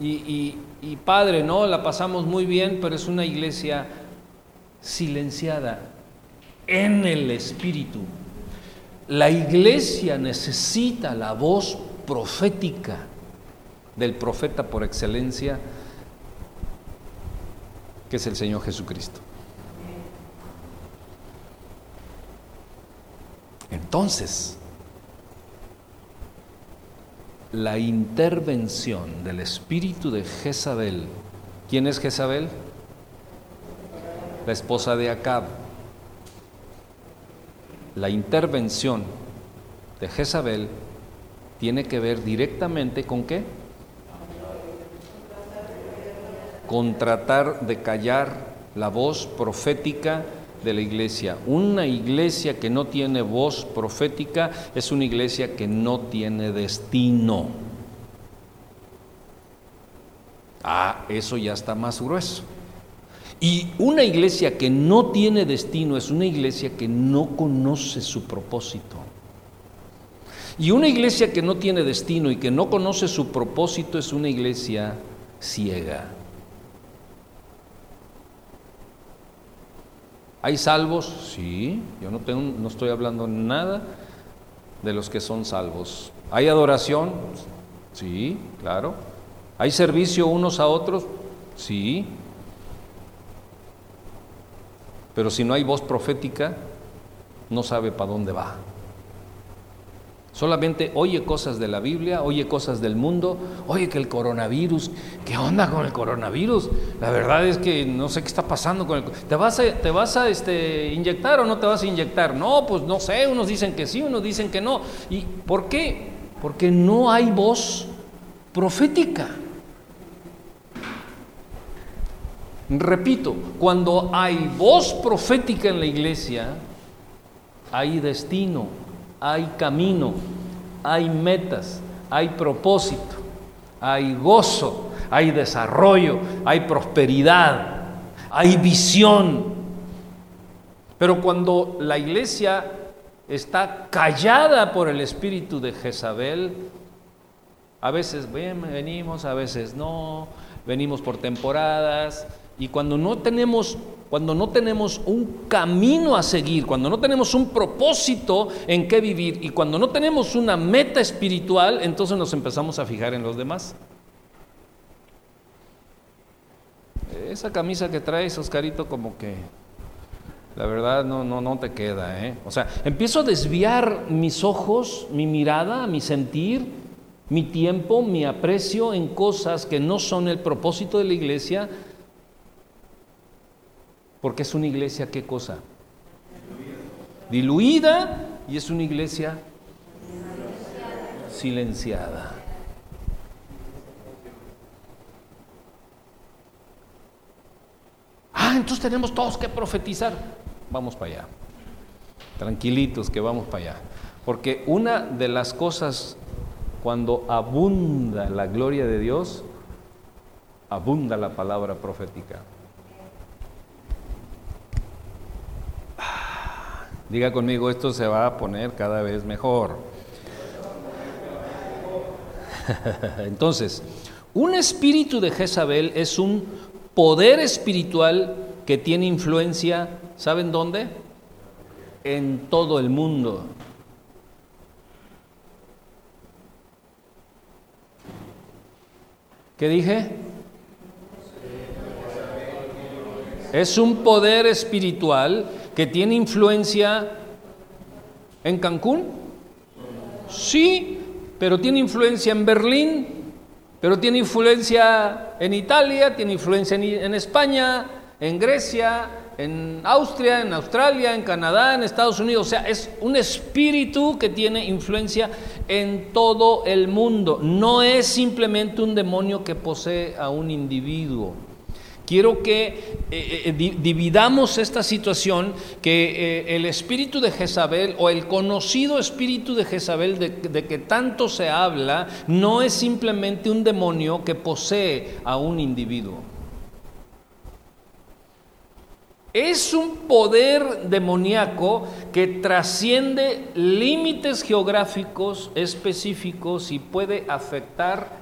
y, padre, ¿no? La pasamos muy bien, pero es una iglesia silenciada. en el Espíritu. La iglesia necesita la voz profética del profeta por excelencia, que es el Señor Jesucristo. Entonces, la intervención del espíritu de Jezabel, ¿quién es Jezabel? La esposa de Acab. La intervención de Jezabel tiene que ver directamente con qué? Con tratar de callar la voz profética de la iglesia. Una iglesia que no tiene voz profética es una iglesia que no tiene destino. Ah, eso ya está más grueso. Y una iglesia que no tiene destino es una iglesia que no conoce su propósito. Y una iglesia que no tiene destino y que no conoce su propósito es una iglesia ciega. ¿Hay salvos? Sí, yo no, tengo, no estoy hablando nada de los que son salvos. ¿Hay adoración? Sí, claro. ¿Hay servicio unos a otros? Sí. Pero si no hay voz profética, no sabe para dónde va. Solamente oye cosas de la Biblia, oye cosas del mundo, oye que el coronavirus, ¿qué onda con el coronavirus? La verdad es que no sé qué está pasando con el ¿Te vas a, te vas a este, inyectar o no te vas a inyectar? No, pues no sé, unos dicen que sí, unos dicen que no. ¿Y por qué? Porque no hay voz profética. Repito, cuando hay voz profética en la iglesia, hay destino hay camino, hay metas, hay propósito, hay gozo, hay desarrollo, hay prosperidad, hay visión. Pero cuando la iglesia está callada por el espíritu de Jezabel, a veces venimos, a veces no, venimos por temporadas, y cuando no tenemos cuando no tenemos un camino a seguir, cuando no tenemos un propósito en qué vivir y cuando no tenemos una meta espiritual, entonces nos empezamos a fijar en los demás. Esa camisa que traes, Oscarito, como que la verdad no, no, no te queda. ¿eh? O sea, empiezo a desviar mis ojos, mi mirada, mi sentir, mi tiempo, mi aprecio en cosas que no son el propósito de la iglesia porque es una iglesia, ¿qué cosa? Diluida y es una iglesia silenciada. Ah, entonces tenemos todos que profetizar. Vamos para allá. Tranquilitos que vamos para allá. Porque una de las cosas cuando abunda la gloria de Dios, abunda la palabra profética. Diga conmigo, esto se va a poner cada vez mejor. Entonces, un espíritu de Jezabel es un poder espiritual que tiene influencia, ¿saben dónde? En todo el mundo. ¿Qué dije? Es un poder espiritual que tiene influencia en Cancún? Sí, pero tiene influencia en Berlín, pero tiene influencia en Italia, tiene influencia en, España, en Grecia, en Austria, en Australia, en Canadá, en Estados Unidos. O sea, es un espíritu que tiene influencia en todo el mundo. No es simplemente un demonio que posee a un individuo. Quiero que eh, eh, dividamos esta situación, que eh, el espíritu de Jezabel o el conocido espíritu de Jezabel de, de que tanto se habla, no es simplemente un demonio que posee a un individuo. Es un poder demoníaco que trasciende límites geográficos específicos y puede afectar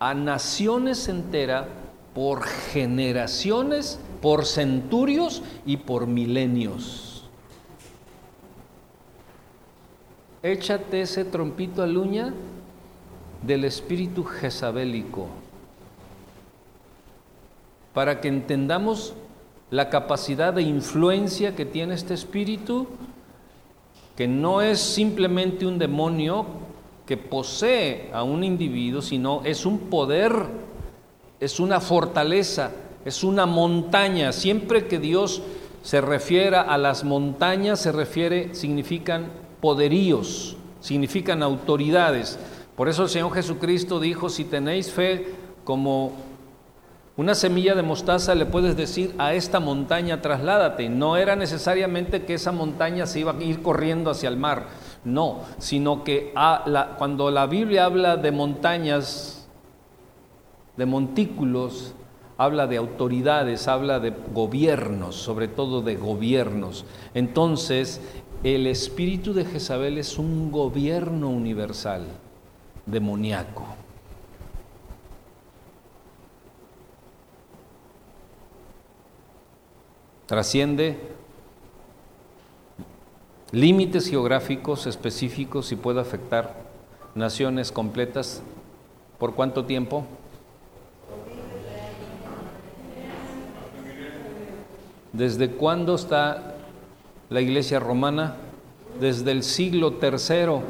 a naciones enteras por generaciones, por centurios y por milenios. échate ese trompito al uña del espíritu jezabélico para que entendamos la capacidad de influencia que tiene este espíritu, que no es simplemente un demonio que posee a un individuo, sino es un poder, es una fortaleza, es una montaña. Siempre que Dios se refiera a las montañas, se refiere, significan poderíos, significan autoridades. Por eso el Señor Jesucristo dijo, si tenéis fe como una semilla de mostaza le puedes decir a esta montaña trasládate. No era necesariamente que esa montaña se iba a ir corriendo hacia el mar, no, sino que cuando la Biblia habla de montañas, de montículos, habla de autoridades, habla de gobiernos, sobre todo de gobiernos. Entonces, el espíritu de Jezabel es un gobierno universal, demoníaco. Trasciende límites geográficos específicos y puede afectar naciones completas. ¿Por cuánto tiempo? ¿Desde cuándo está la iglesia romana? Desde el siglo tercero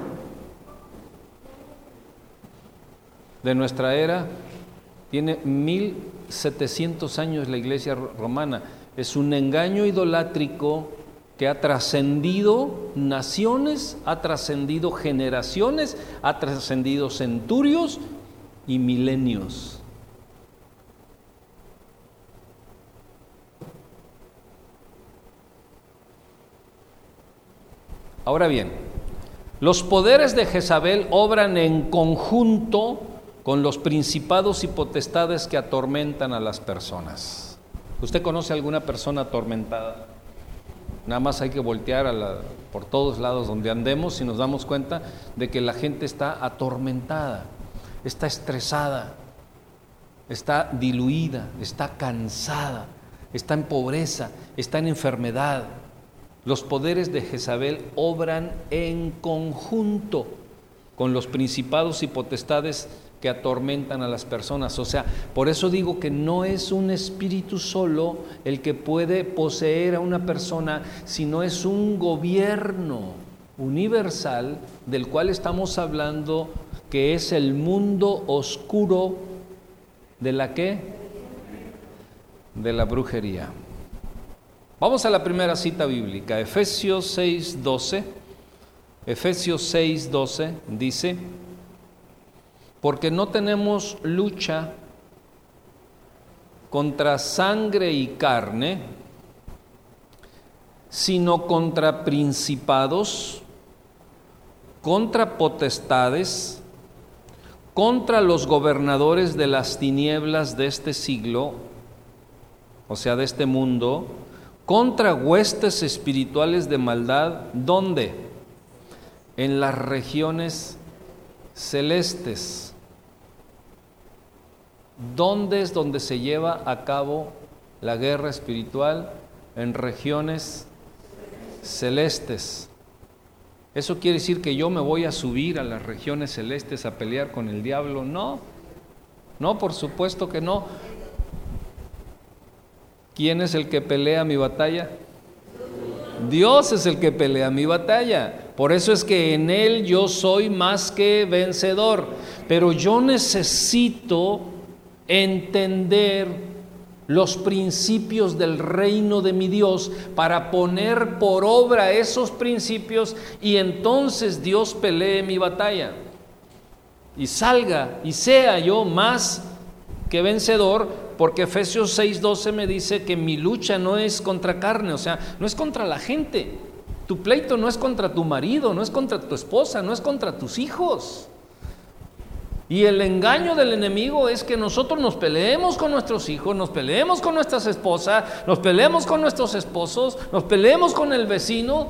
de nuestra era. Tiene 1700 años la iglesia romana. Es un engaño idolátrico que ha trascendido naciones, ha trascendido generaciones, ha trascendido centurios y milenios. Ahora bien, los poderes de Jezabel obran en conjunto con los principados y potestades que atormentan a las personas. ¿Usted conoce alguna persona atormentada? Nada más hay que voltear por todos lados donde andemos y nos damos cuenta de que la gente está atormentada, está estresada, está diluida, está cansada, está en pobreza, está en enfermedad, los poderes de Jezabel obran en conjunto con los principados y potestades que atormentan a las personas. O sea, por eso digo que no es un espíritu solo el que puede poseer a una persona, sino es un gobierno universal del cual estamos hablando, que es el mundo oscuro de la que? De la brujería. Vamos a la primera cita bíblica, Efesios 6:12. Efesios 6:12 dice, porque no tenemos lucha contra sangre y carne, sino contra principados, contra potestades, contra los gobernadores de las tinieblas de este siglo, o sea, de este mundo, contra huestes espirituales de maldad, ¿dónde? En las regiones celestes. ¿Dónde es donde se lleva a cabo la guerra espiritual? En regiones celestes. ¿Eso quiere decir que yo me voy a subir a las regiones celestes a pelear con el diablo? No, no, por supuesto que no. ¿Quién es el que pelea mi batalla? Dios es el que pelea mi batalla. Por eso es que en Él yo soy más que vencedor. Pero yo necesito entender los principios del reino de mi Dios para poner por obra esos principios y entonces Dios pelee mi batalla. Y salga y sea yo más que vencedor porque Efesios 6:12 me dice que mi lucha no es contra carne, o sea, no es contra la gente. Tu pleito no es contra tu marido, no es contra tu esposa, no es contra tus hijos. Y el engaño del enemigo es que nosotros nos peleemos con nuestros hijos, nos peleemos con nuestras esposas, nos peleemos con nuestros esposos, nos peleemos con el vecino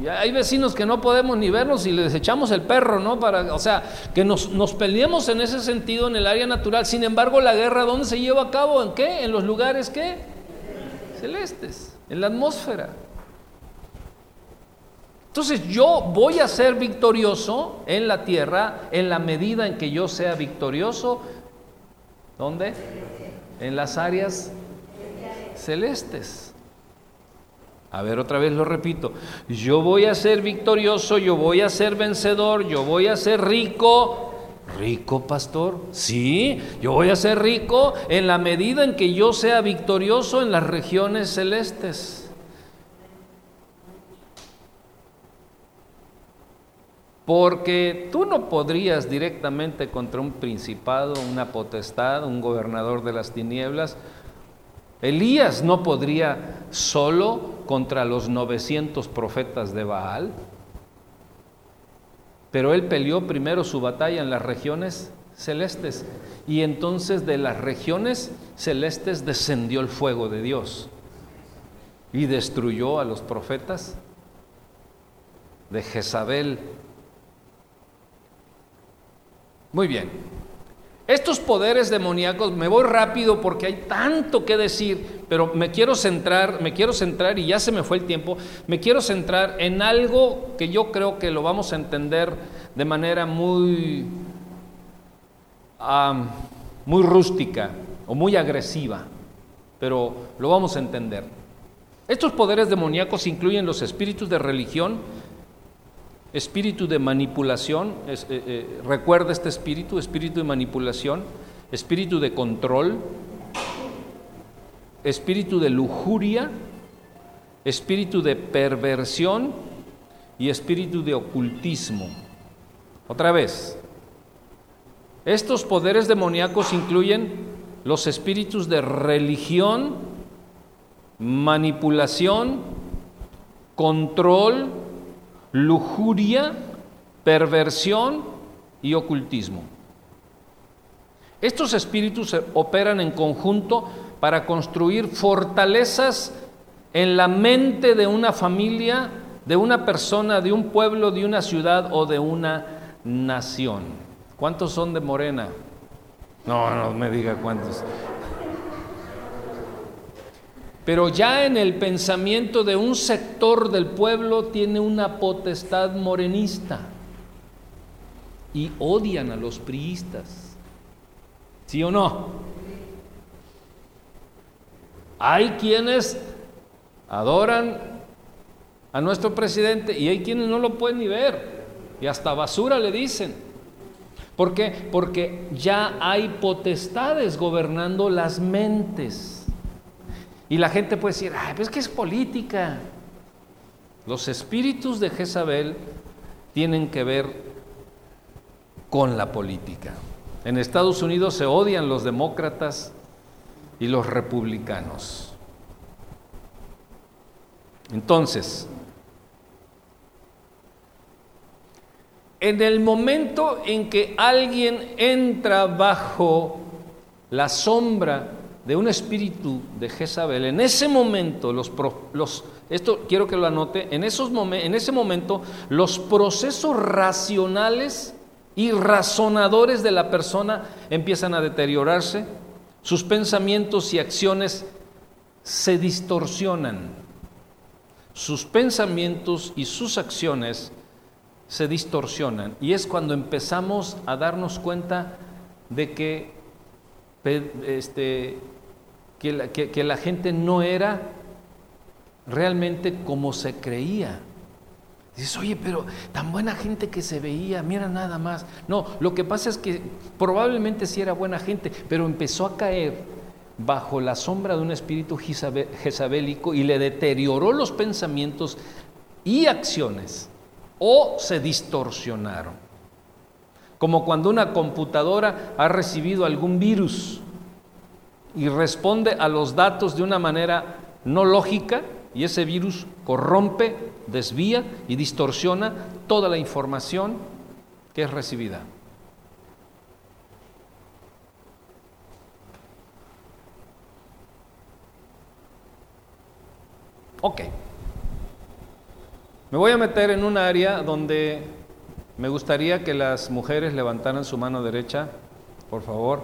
y hay vecinos que no podemos ni verlos y les echamos el perro, ¿no? Para, o sea, que nos, nos peleemos en ese sentido en el área natural. Sin embargo, la guerra, ¿dónde se lleva a cabo? ¿En qué? En los lugares, ¿qué? Celestes, en la atmósfera. Entonces yo voy a ser victorioso en la tierra en la medida en que yo sea victorioso. ¿Dónde? En las áreas celestes. A ver, otra vez lo repito. Yo voy a ser victorioso, yo voy a ser vencedor, yo voy a ser rico. ¿Rico, pastor? Sí, yo voy a ser rico en la medida en que yo sea victorioso en las regiones celestes. Porque tú no podrías directamente contra un principado, una potestad, un gobernador de las tinieblas, Elías no podría solo contra los 900 profetas de Baal, pero él peleó primero su batalla en las regiones celestes y entonces de las regiones celestes descendió el fuego de Dios y destruyó a los profetas de Jezabel. Muy bien, estos poderes demoníacos, me voy rápido porque hay tanto que decir, pero me quiero centrar, me quiero centrar y ya se me fue el tiempo, me quiero centrar en algo que yo creo que lo vamos a entender de manera muy, muy rústica o muy agresiva, pero lo vamos a entender. Estos poderes demoníacos incluyen los espíritus de religión, espíritu de manipulación, eh, eh, recuerda este espíritu, espíritu de manipulación, espíritu de control, espíritu de lujuria, espíritu de perversión y espíritu de ocultismo. Otra vez, estos poderes demoníacos incluyen los espíritus de religión, manipulación, control, lujuria, perversión y ocultismo. Estos espíritus operan en conjunto para construir fortalezas en la mente de una familia, de una persona, de un pueblo, de una ciudad o de una nación. ¿Cuántos son de Morena? No, no me diga cuántos. Pero ya en el pensamiento de un sector del pueblo tiene una potestad morenista y odian a los priistas. ¿Sí o no? Hay quienes adoran a nuestro presidente y hay quienes no lo pueden ni ver y hasta basura le dicen. ¿Por qué? Porque ya hay potestades gobernando las mentes. Y la gente puede decir, ay, pues que es política. Los espíritus de Jezabel tienen que ver con la política. En Estados Unidos se odian los demócratas y los republicanos. Entonces, en el momento en que alguien entra bajo la sombra de un espíritu de Jezabel, en ese momento, los, los, esto quiero que lo anote, en, esos en ese momento los procesos racionales y razonadores de la persona empiezan a deteriorarse, sus pensamientos y acciones se distorsionan, sus pensamientos y sus acciones se distorsionan. Y es cuando empezamos a darnos cuenta de que este, que la, que, la gente no era realmente como se creía. Dices, oye, pero tan buena gente que se veía, mira nada más. No, lo que pasa es que probablemente sí era buena gente, pero empezó a caer bajo la sombra de un espíritu jezabélico y le deterioró los pensamientos y acciones o se distorsionaron. Como cuando una computadora ha recibido algún virus y responde a los datos de una manera no lógica y ese virus corrompe, desvía y distorsiona toda la información que es recibida. Ok. Me voy a meter en un área donde me gustaría que las mujeres levantaran su mano derecha, por favor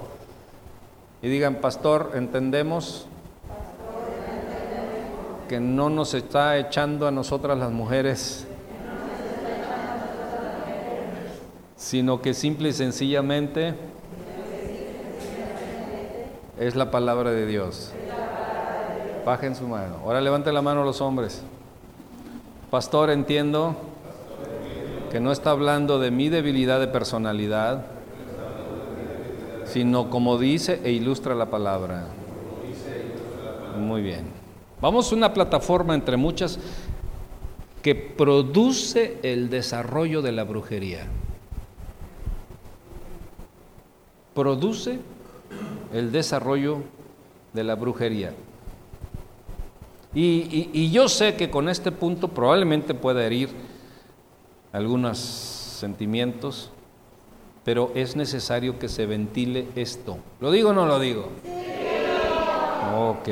y digan, pastor, entendemos que no nos está echando a nosotras las mujeres sino que simple y sencillamente es la palabra de Dios. Bajen su mano. Ahora levanten la mano los hombres. Pastor, entiendo que no está hablando de mi debilidad de personalidad, sino como dice e ilustra la palabra. Muy bien. Vamos a una plataforma entre muchas que produce el desarrollo de la brujería. Produce el desarrollo de la brujería. Y, yo sé que con este punto probablemente pueda herir algunos sentimientos, pero es necesario que se ventile esto. ¿Lo digo o no lo digo? Ok.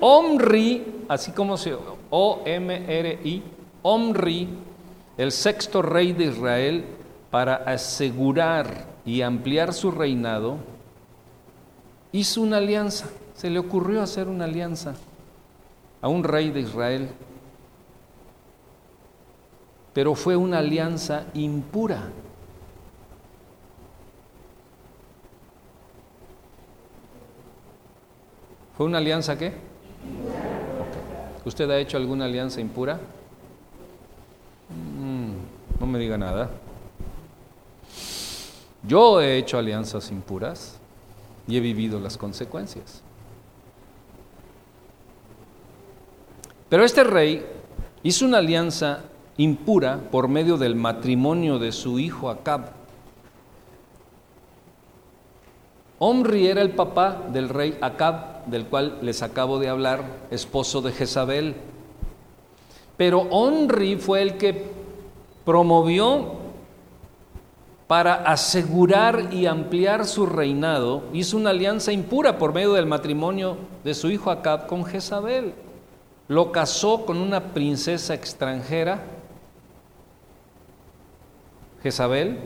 Omri, así como se O-M-R-I, Omri, el sexto rey de Israel, para asegurar y ampliar su reinado, hizo una alianza, se le ocurrió hacer una alianza a un rey de Israel, pero fue una alianza impura. ¿Fue una alianza qué? ¿Usted ha hecho alguna alianza impura? Mm, no me diga nada. Yo he hecho alianzas impuras y he vivido las consecuencias. Pero este rey hizo una alianza impura por medio del matrimonio de su hijo Acab. Omri era el papá del rey Acab, del cual les acabo de hablar, esposo de Jezabel. Pero Omri fue el que promovió para asegurar y ampliar su reinado, hizo una alianza impura por medio del matrimonio de su hijo Acab con Jezabel. Lo casó con una princesa extranjera, Jezabel,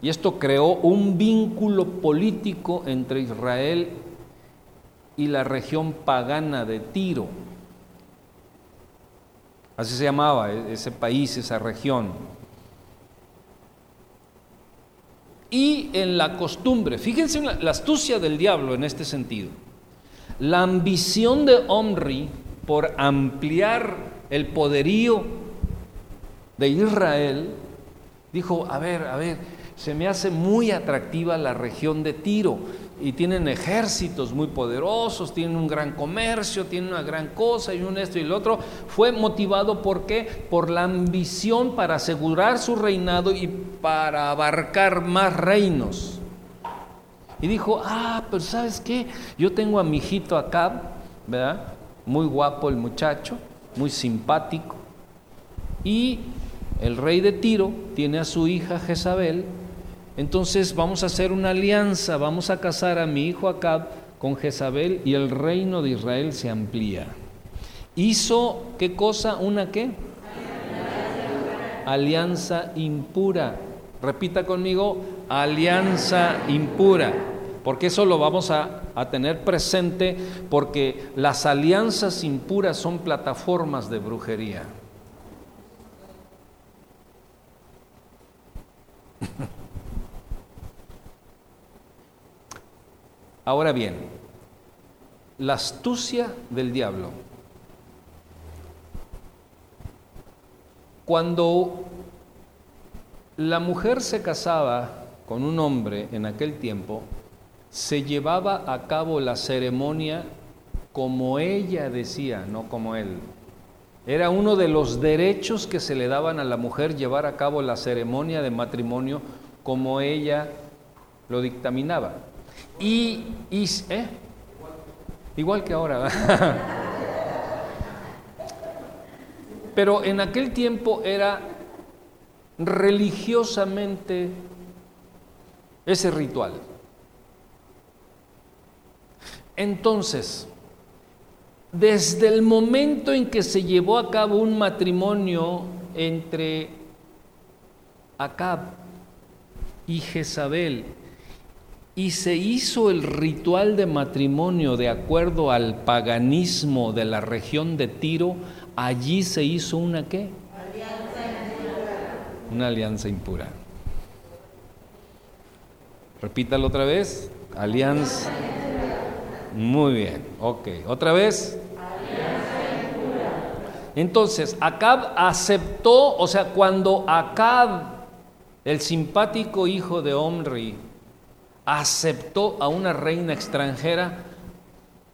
y esto creó un vínculo político entre Israel y la región pagana de Tiro. Así se llamaba e-, ese país, esa región. Y en la costumbre, fíjense la astucia del diablo en este sentido. La ambición de Omri por ampliar el poderío de Israel, dijo, a ver, a ver, se me hace muy atractiva la región de Tiro y tienen ejércitos muy poderosos, tienen un gran comercio, tienen una gran cosa y un esto y el otro. Fue motivado por qué? Por la ambición para asegurar su reinado y para abarcar más reinos. Y dijo, ah, pero ¿sabes qué? Yo tengo a mi hijito Acab, ¿verdad? Muy guapo el muchacho, muy simpático. Y el rey de Tiro tiene a su hija Jezabel, entonces vamos a hacer una alianza, vamos a casar a mi hijo Acab con Jezabel y el reino de Israel se amplía. Hizo, ¿qué cosa? ¿Una qué? Alianza impura. Repita conmigo, alianza impura. Porque eso lo vamos a, a tener presente porque las alianzas impuras son plataformas de brujería. Ahora bien, la astucia del diablo. Cuando la mujer se casaba con un hombre en aquel tiempo, se llevaba a cabo la ceremonia como ella decía, no como él. Era uno de los derechos que se le daban a la mujer llevar a cabo la ceremonia de matrimonio como ella lo dictaminaba. Y, ¿eh? igual que ahora. Pero en aquel tiempo era religiosamente ese ritual. Entonces, desde el momento en que se llevó a cabo un matrimonio entre Acab y Jezabel, y se hizo el ritual de matrimonio de acuerdo al paganismo de la región de Tiro, allí se hizo una qué? Una alianza impura. Repítalo otra vez. Alianza. Muy bien. Ok. Otra vez. Entonces, Acab aceptó, o sea, cuando Acab, el simpático hijo de Omri, aceptó a una reina extranjera,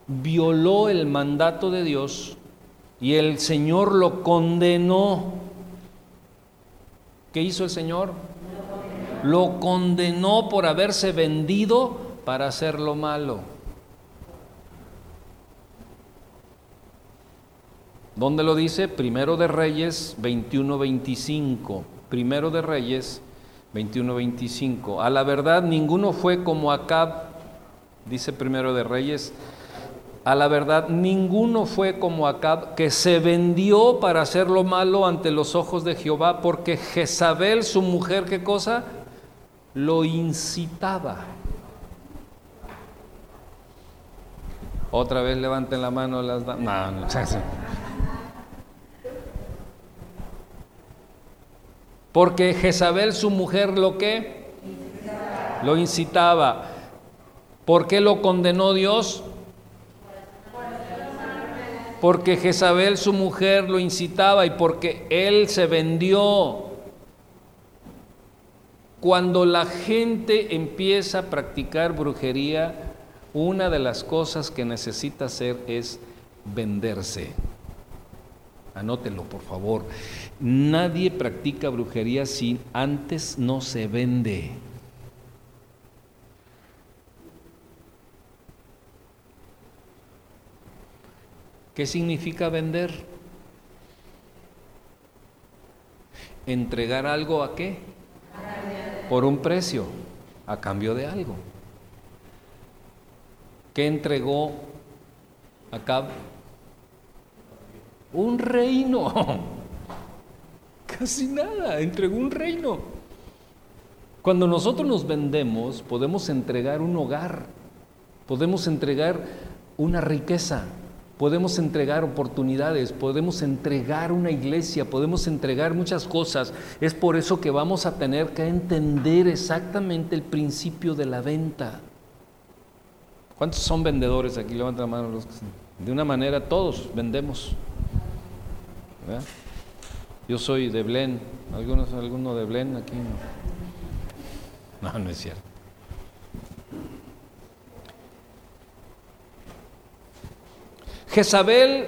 violó el mandato de Dios y el Señor lo condenó. ¿Qué hizo el Señor? Lo condenó por haberse vendido para hacer lo malo. ¿Dónde lo dice? Primero de Reyes 21-25. Primero de Reyes 21-25. A la verdad, ninguno fue como Acab, dice Primero de Reyes. A la verdad, ninguno fue como Acab, que se vendió para hacer lo malo ante los ojos de Jehová, porque Jezabel, su mujer, ¿qué cosa? Lo incitaba. Otra vez levanten la mano las damas. No, no, Porque Jezabel, su mujer, lo que lo incitaba. ¿Por qué lo condenó Dios? Porque Jezabel, su mujer, lo incitaba y porque él se vendió. Cuando la gente empieza a practicar brujería, una de las cosas que necesita hacer es venderse. Anótelo, por favor. Nadie practica brujería si antes no se vende. ¿Qué significa vender? Entregar algo a qué? Por un precio, a cambio de algo. ¿Qué entregó acá? Un reino. Casi nada, entregó un reino. Cuando nosotros nos vendemos, podemos entregar un hogar, podemos entregar una riqueza, podemos entregar oportunidades, podemos entregar una iglesia, podemos entregar muchas cosas. Es por eso que vamos a tener que entender exactamente el principio de la venta. ¿Cuántos son vendedores aquí? Levanten la mano los que De una manera todos vendemos. Yo soy de Blen. ¿Algunos, ¿Alguno de Blen aquí? No. no, no es cierto. Jezabel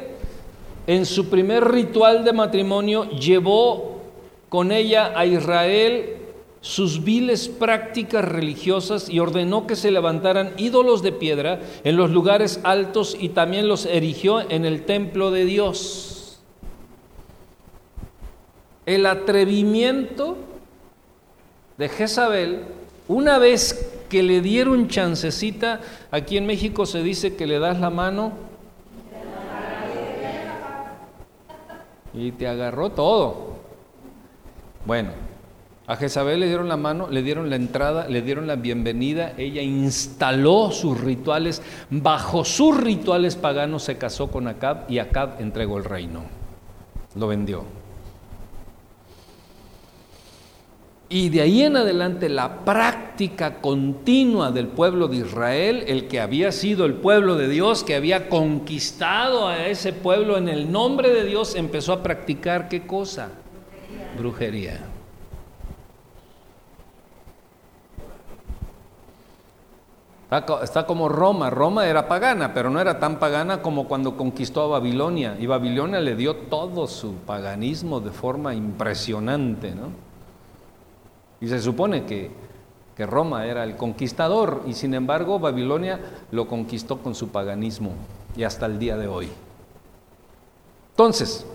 en su primer ritual de matrimonio llevó con ella a Israel sus viles prácticas religiosas y ordenó que se levantaran ídolos de piedra en los lugares altos y también los erigió en el templo de Dios el atrevimiento de Jezabel, una vez que le dieron chancecita, aquí en México se dice que le das la mano y te agarró todo. Bueno, a Jezabel le dieron la mano, le dieron la entrada, le dieron la bienvenida, ella instaló sus rituales, bajo sus rituales paganos se casó con Acab y Acab entregó el reino, lo vendió. Y de ahí en adelante la práctica continua del pueblo de Israel, el que había sido el pueblo de Dios, que había conquistado a ese pueblo en el nombre de Dios, empezó a practicar qué cosa? Brujería. Está como Roma. Roma era pagana, pero no era tan pagana como cuando conquistó a Babilonia. Y Babilonia le dio todo su paganismo de forma impresionante, ¿no? Y se supone que, que Roma era el conquistador y sin embargo Babilonia lo conquistó con su paganismo y hasta el día de hoy. Entonces,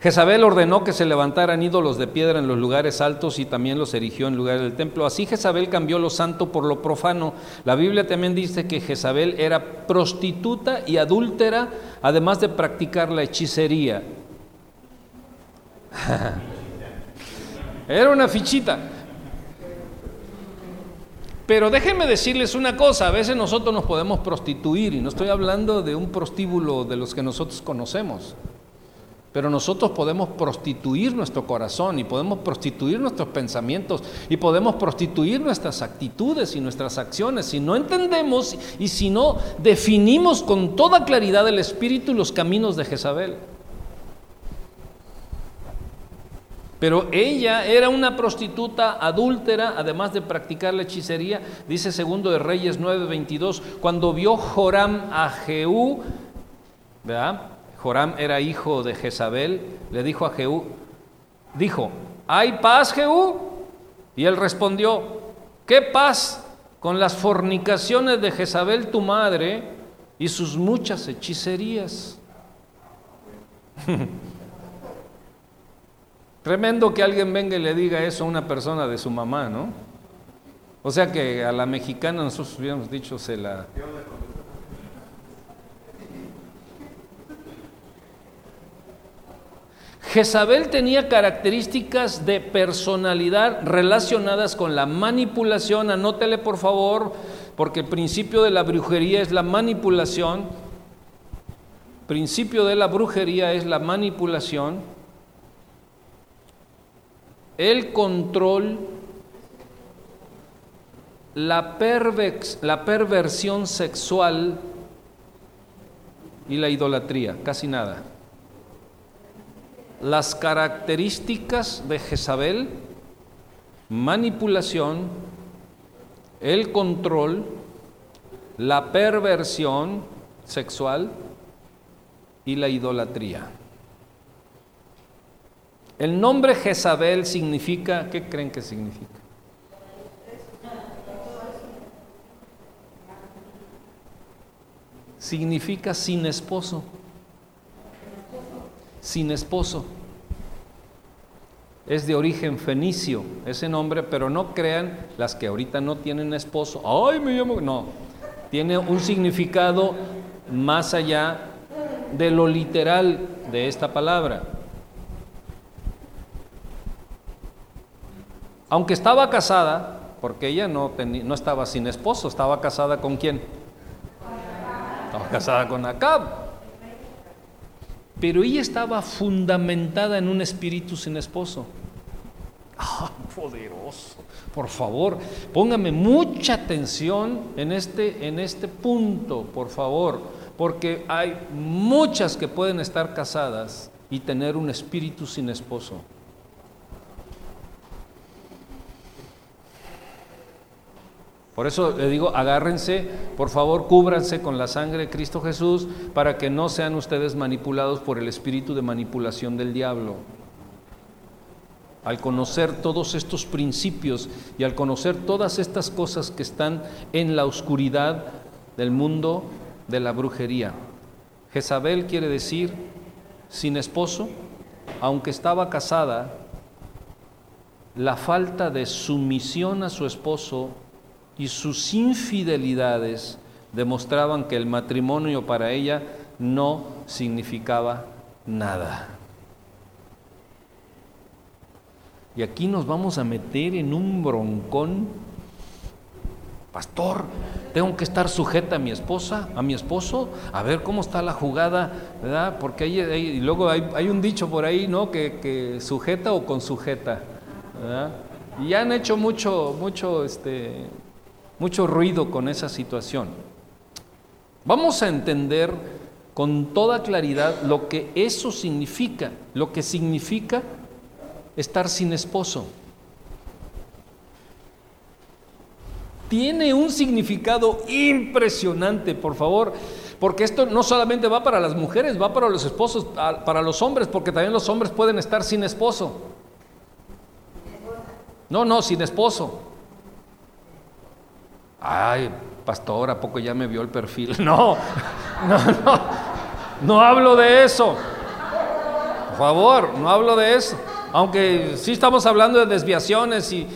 Jezabel ordenó que se levantaran ídolos de piedra en los lugares altos y también los erigió en lugares del templo. Así Jezabel cambió lo santo por lo profano. La Biblia también dice que Jezabel era prostituta y adúltera, además de practicar la hechicería. Era una fichita. Pero déjenme decirles una cosa, a veces nosotros nos podemos prostituir y no estoy hablando de un prostíbulo de los que nosotros conocemos. Pero nosotros podemos prostituir nuestro corazón y podemos prostituir nuestros pensamientos y podemos prostituir nuestras actitudes y nuestras acciones si no entendemos y si no definimos con toda claridad el espíritu y los caminos de Jezabel. Pero ella era una prostituta adúltera, además de practicar la hechicería, dice segundo de Reyes 9:22, cuando vio Joram a Jehú, ¿verdad? Joram era hijo de Jezabel, le dijo a Jehú, dijo, ¿hay paz, Jehú? Y él respondió, ¿qué paz con las fornicaciones de Jezabel tu madre y sus muchas hechicerías? Tremendo que alguien venga y le diga eso a una persona de su mamá, ¿no? O sea que a la mexicana nosotros hubiéramos dicho se la... Jezabel tenía características de personalidad relacionadas con la manipulación, anótele por favor, porque el principio de la brujería es la manipulación, principio de la brujería es la manipulación, el control, la, la perversión sexual y la idolatría, casi nada. Las características de Jezabel, manipulación, el control, la perversión sexual y la idolatría. El nombre Jezabel significa, ¿qué creen que significa? Significa sin esposo. Sin esposo. Es de origen fenicio ese nombre, pero no crean las que ahorita no tienen esposo. Ay, me llamo. No, tiene un significado más allá de lo literal de esta palabra. Aunque estaba casada, porque ella no, no estaba sin esposo, estaba casada con quién? Estaba casada con Acab. Pero ella estaba fundamentada en un espíritu sin esposo. ¡Ah, poderoso! Por favor, póngame mucha atención en este, en este punto, por favor, porque hay muchas que pueden estar casadas y tener un espíritu sin esposo. Por eso le digo, agárrense, por favor, cúbranse con la sangre de Cristo Jesús para que no sean ustedes manipulados por el espíritu de manipulación del diablo. Al conocer todos estos principios y al conocer todas estas cosas que están en la oscuridad del mundo de la brujería. Jezabel quiere decir sin esposo, aunque estaba casada, la falta de sumisión a su esposo y sus infidelidades demostraban que el matrimonio para ella no significaba nada. Y aquí nos vamos a meter en un broncón. Pastor, tengo que estar sujeta a mi esposa, a mi esposo, a ver cómo está la jugada, ¿verdad? Porque hay, y luego hay, un dicho por ahí, ¿no? Que, que sujeta o con sujeta, ¿verdad? Y han hecho mucho, mucho, este, mucho ruido con esa situación. Vamos a entender con toda claridad lo que eso significa, lo que significa estar sin esposo. Tiene un significado impresionante, por favor, porque esto no solamente va para las mujeres, va para los esposos, para los hombres, porque también los hombres pueden estar sin esposo. No, no, sin esposo. Ay, pastor, ¿a poco ya me vio el perfil? No, no, no, no hablo de eso. Por favor, no hablo de eso. Aunque sí estamos hablando de desviaciones y,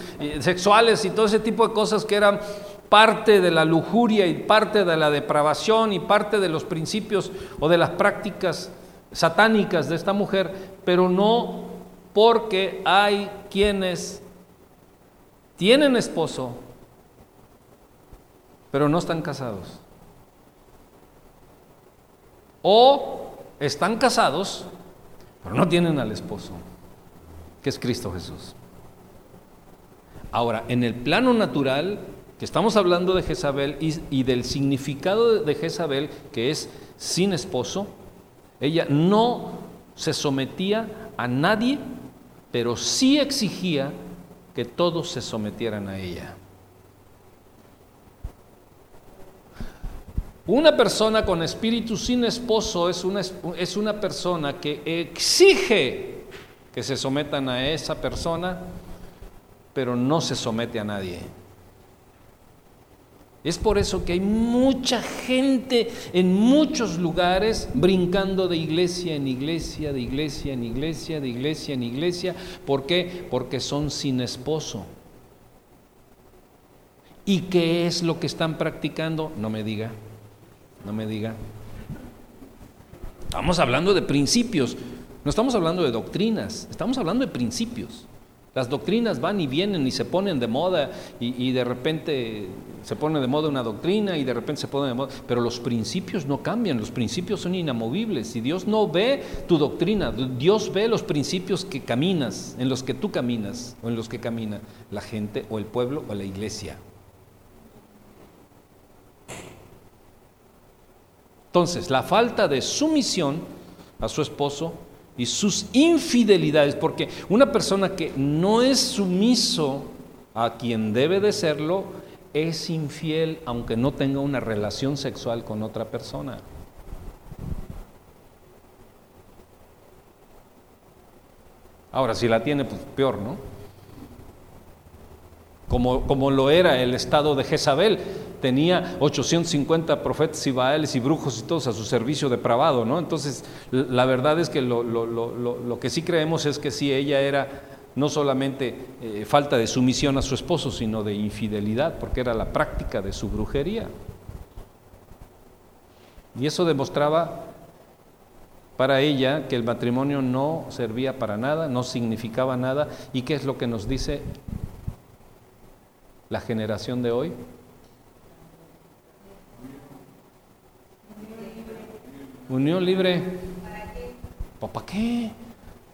sexuales y todo ese tipo de cosas que eran parte de la lujuria y parte de la depravación y parte de los principios o de las prácticas satánicas de esta mujer, pero no porque hay quienes tienen esposo pero no están casados. O están casados, pero no tienen al esposo, que es Cristo Jesús. Ahora, en el plano natural, que estamos hablando de Jezabel y, del significado de Jezabel, que es sin esposo, ella no se sometía a nadie, pero sí exigía que todos se sometieran a ella. Una persona con espíritu sin esposo es una, es una persona que exige que se sometan a esa persona, pero no se somete a nadie. Es por eso que hay mucha gente en muchos lugares brincando de iglesia en iglesia, de iglesia en iglesia, de iglesia en iglesia. ¿Por qué? Porque son sin esposo. ¿Y qué es lo que están practicando? No me diga, no me diga. Estamos hablando de principios, no estamos hablando de doctrinas, estamos hablando de principios. Las doctrinas van y vienen y se ponen de moda y, de repente se pone de moda una doctrina y de repente se pone de moda, pero los principios no cambian, los principios son inamovibles y Dios no ve tu doctrina, Dios ve los principios que caminas, en los que tú caminas o en los que camina la gente o el pueblo o la iglesia. Entonces, la falta de sumisión a su esposo y sus infidelidades, porque una persona que no es sumiso a quien debe de serlo, es infiel aunque no tenga una relación sexual con otra persona. Ahora, si la tiene, pues peor, ¿no? Como, como lo era el estado de Jezabel tenía 850 profetas y baales y brujos y todos a su servicio depravado, ¿no? Entonces, la verdad es que lo, que sí creemos es que sí, ella era no solamente eh, falta de sumisión a su esposo, sino de infidelidad, porque era la práctica de su brujería. Y eso demostraba para ella que el matrimonio no servía para nada, no significaba nada. ¿Y qué es lo que nos dice la generación de hoy? Unión libre. ¿Para qué?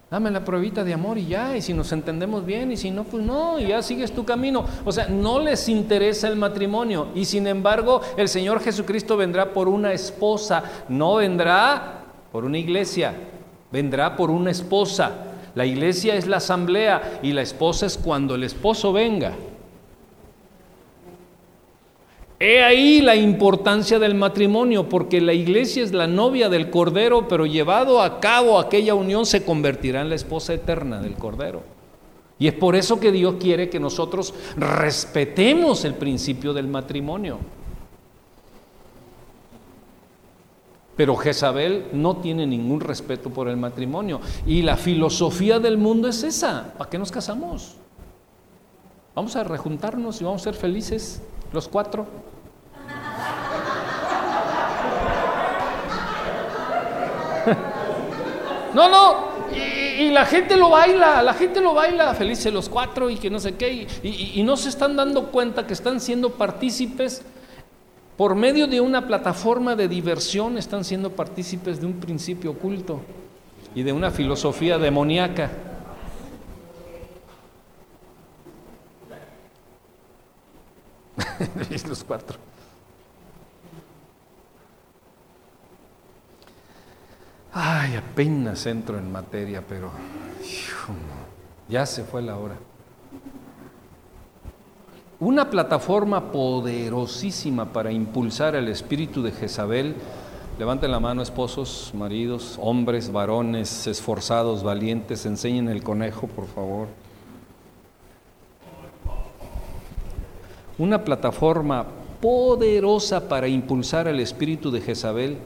Dame la pruebita de amor y ya, y si nos entendemos bien, y si no, pues no, y ya sigues tu camino. O sea, no les interesa el matrimonio, y sin embargo, el Señor Jesucristo vendrá por una esposa, no vendrá por una iglesia, vendrá por una esposa. La iglesia es la asamblea, y la esposa es cuando el esposo venga. He ahí la importancia del matrimonio, porque la iglesia es la novia del Cordero, pero llevado a cabo aquella unión se convertirá en la esposa eterna del Cordero. Y es por eso que Dios quiere que nosotros respetemos el principio del matrimonio. Pero Jezabel no tiene ningún respeto por el matrimonio. Y la filosofía del mundo es esa. ¿Para qué nos casamos? Vamos a rejuntarnos y vamos a ser felices los cuatro. No, no, y, la gente lo baila, la gente lo baila, felices los cuatro y que no sé qué, y, no se están dando cuenta que están siendo partícipes por medio de una plataforma de diversión, están siendo partícipes de un principio oculto y de una filosofía demoníaca. los cuatro. Ay, apenas entro en materia, pero ya se fue la hora. Una plataforma poderosísima para impulsar el espíritu de Jezabel. Levanten la mano, esposos, maridos, hombres, varones, esforzados, valientes. Enseñen el conejo, por favor. Una plataforma poderosa para impulsar el espíritu de Jezabel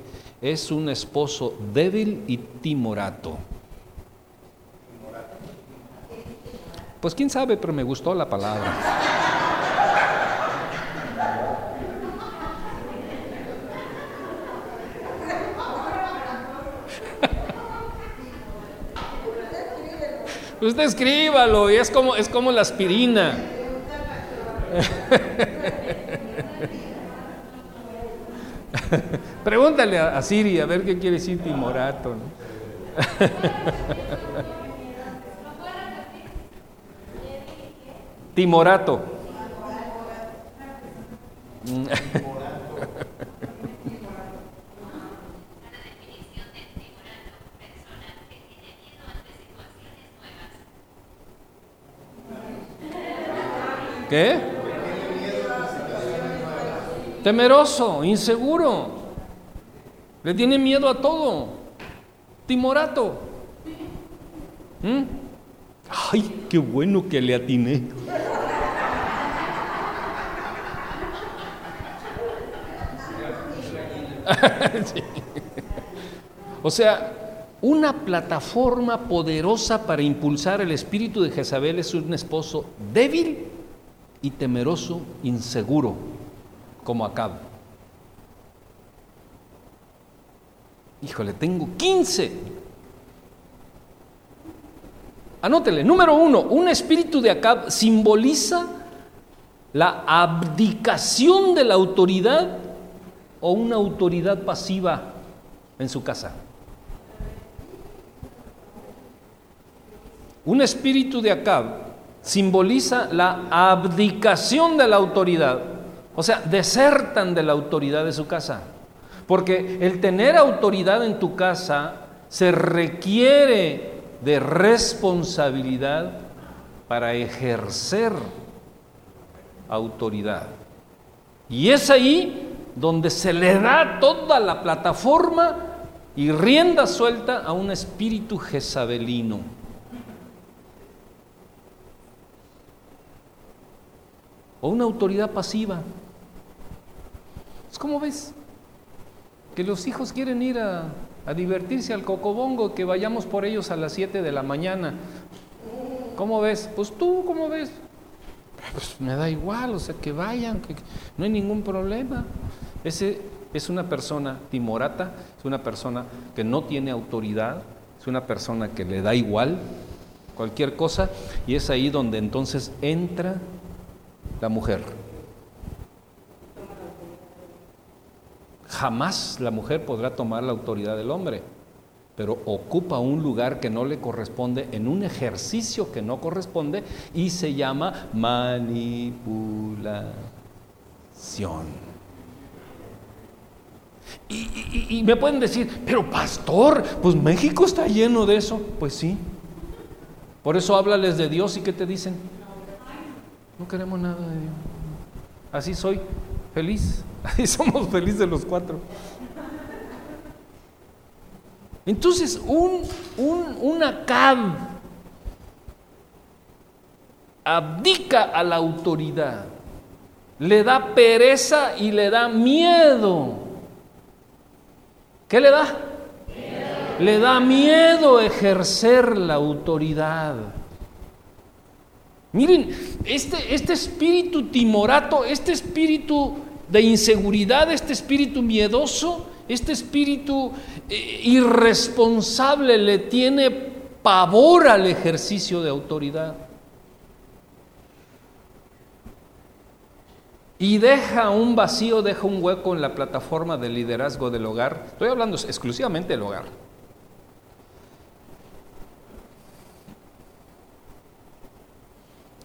es un esposo débil y timorato. Pues quién sabe, pero me gustó la palabra. Usted escríbalo y es como, es como la aspirina. Pregúntale a, Siri a ver qué quiere decir timorato. ¿no? timorato. ¿Qué? Temeroso, inseguro. Le tiene miedo a todo. Timorato. ¿Mm? Ay, qué bueno que le atiné. O sea, una plataforma poderosa para impulsar el espíritu de Jezabel es un esposo débil y temeroso, inseguro, como Acab. Híjole, tengo 15. Anótele, número uno, un espíritu de Acab simboliza la abdicación de la autoridad o una autoridad pasiva en su casa. Un espíritu de Acab simboliza la abdicación de la autoridad. O sea, desertan de la autoridad de su casa. Porque el tener autoridad en tu casa se requiere de responsabilidad para ejercer autoridad. Y es ahí donde se le da toda la plataforma y rienda suelta a un espíritu jezabelino. o una autoridad pasiva. Es como ves que los hijos quieren ir a, divertirse al cocobongo, que vayamos por ellos a las 7 de la mañana. ¿Cómo ves? Pues tú, ¿cómo ves? Pues me da igual, o sea, que vayan, que no hay ningún problema. Ese es una persona timorata, es una persona que no tiene autoridad, es una persona que le da igual cualquier cosa, y es ahí donde entonces entra la mujer. Jamás la mujer podrá tomar la autoridad del hombre, pero ocupa un lugar que no le corresponde en un ejercicio que no corresponde y se llama manipulación. Y, y, me pueden decir, pero pastor, pues México está lleno de eso. Pues sí. Por eso háblales de Dios y ¿qué te dicen? No queremos nada de Dios. Así soy feliz. Así somos felices los cuatro. Entonces, un, un, cab abdica a la autoridad, le da pereza y le da miedo. ¿Qué le da? Le da miedo ejercer la autoridad. Miren, este, este espíritu timorato, este espíritu de inseguridad, este espíritu miedoso, este espíritu eh, irresponsable le tiene pavor al ejercicio de autoridad. Y deja un vacío, deja un hueco en la plataforma de liderazgo del hogar. Estoy hablando exclusivamente del hogar.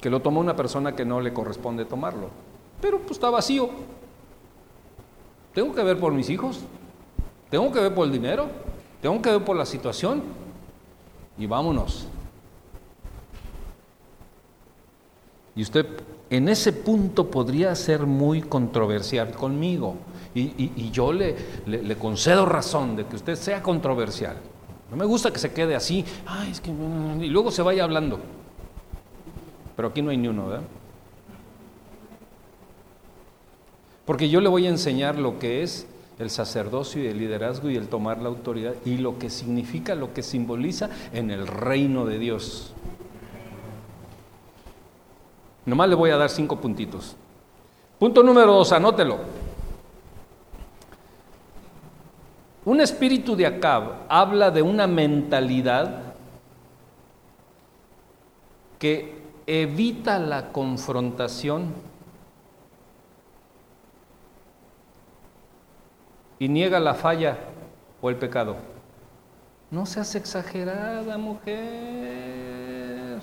Que lo tomó una persona que no le corresponde tomarlo. Pero pues está vacío. Tengo que ver por mis hijos, tengo que ver por el dinero, tengo que ver por la situación y vámonos. Y usted en ese punto podría ser muy controversial conmigo. Y, yo le, concedo razón de que usted sea controversial. No me gusta que se quede así, y luego se vaya hablando. Pero aquí no hay ni uno, ¿verdad? Porque yo le voy a enseñar lo que es el sacerdocio y el liderazgo y el tomar la autoridad y lo que significa, lo que simboliza en el reino de Dios. Nomás le voy a dar cinco puntitos. Punto número dos, anótelo. Un espíritu de Acab habla de una mentalidad que evita la confrontación y niega la falla o el pecado. No seas exagerada, mujer.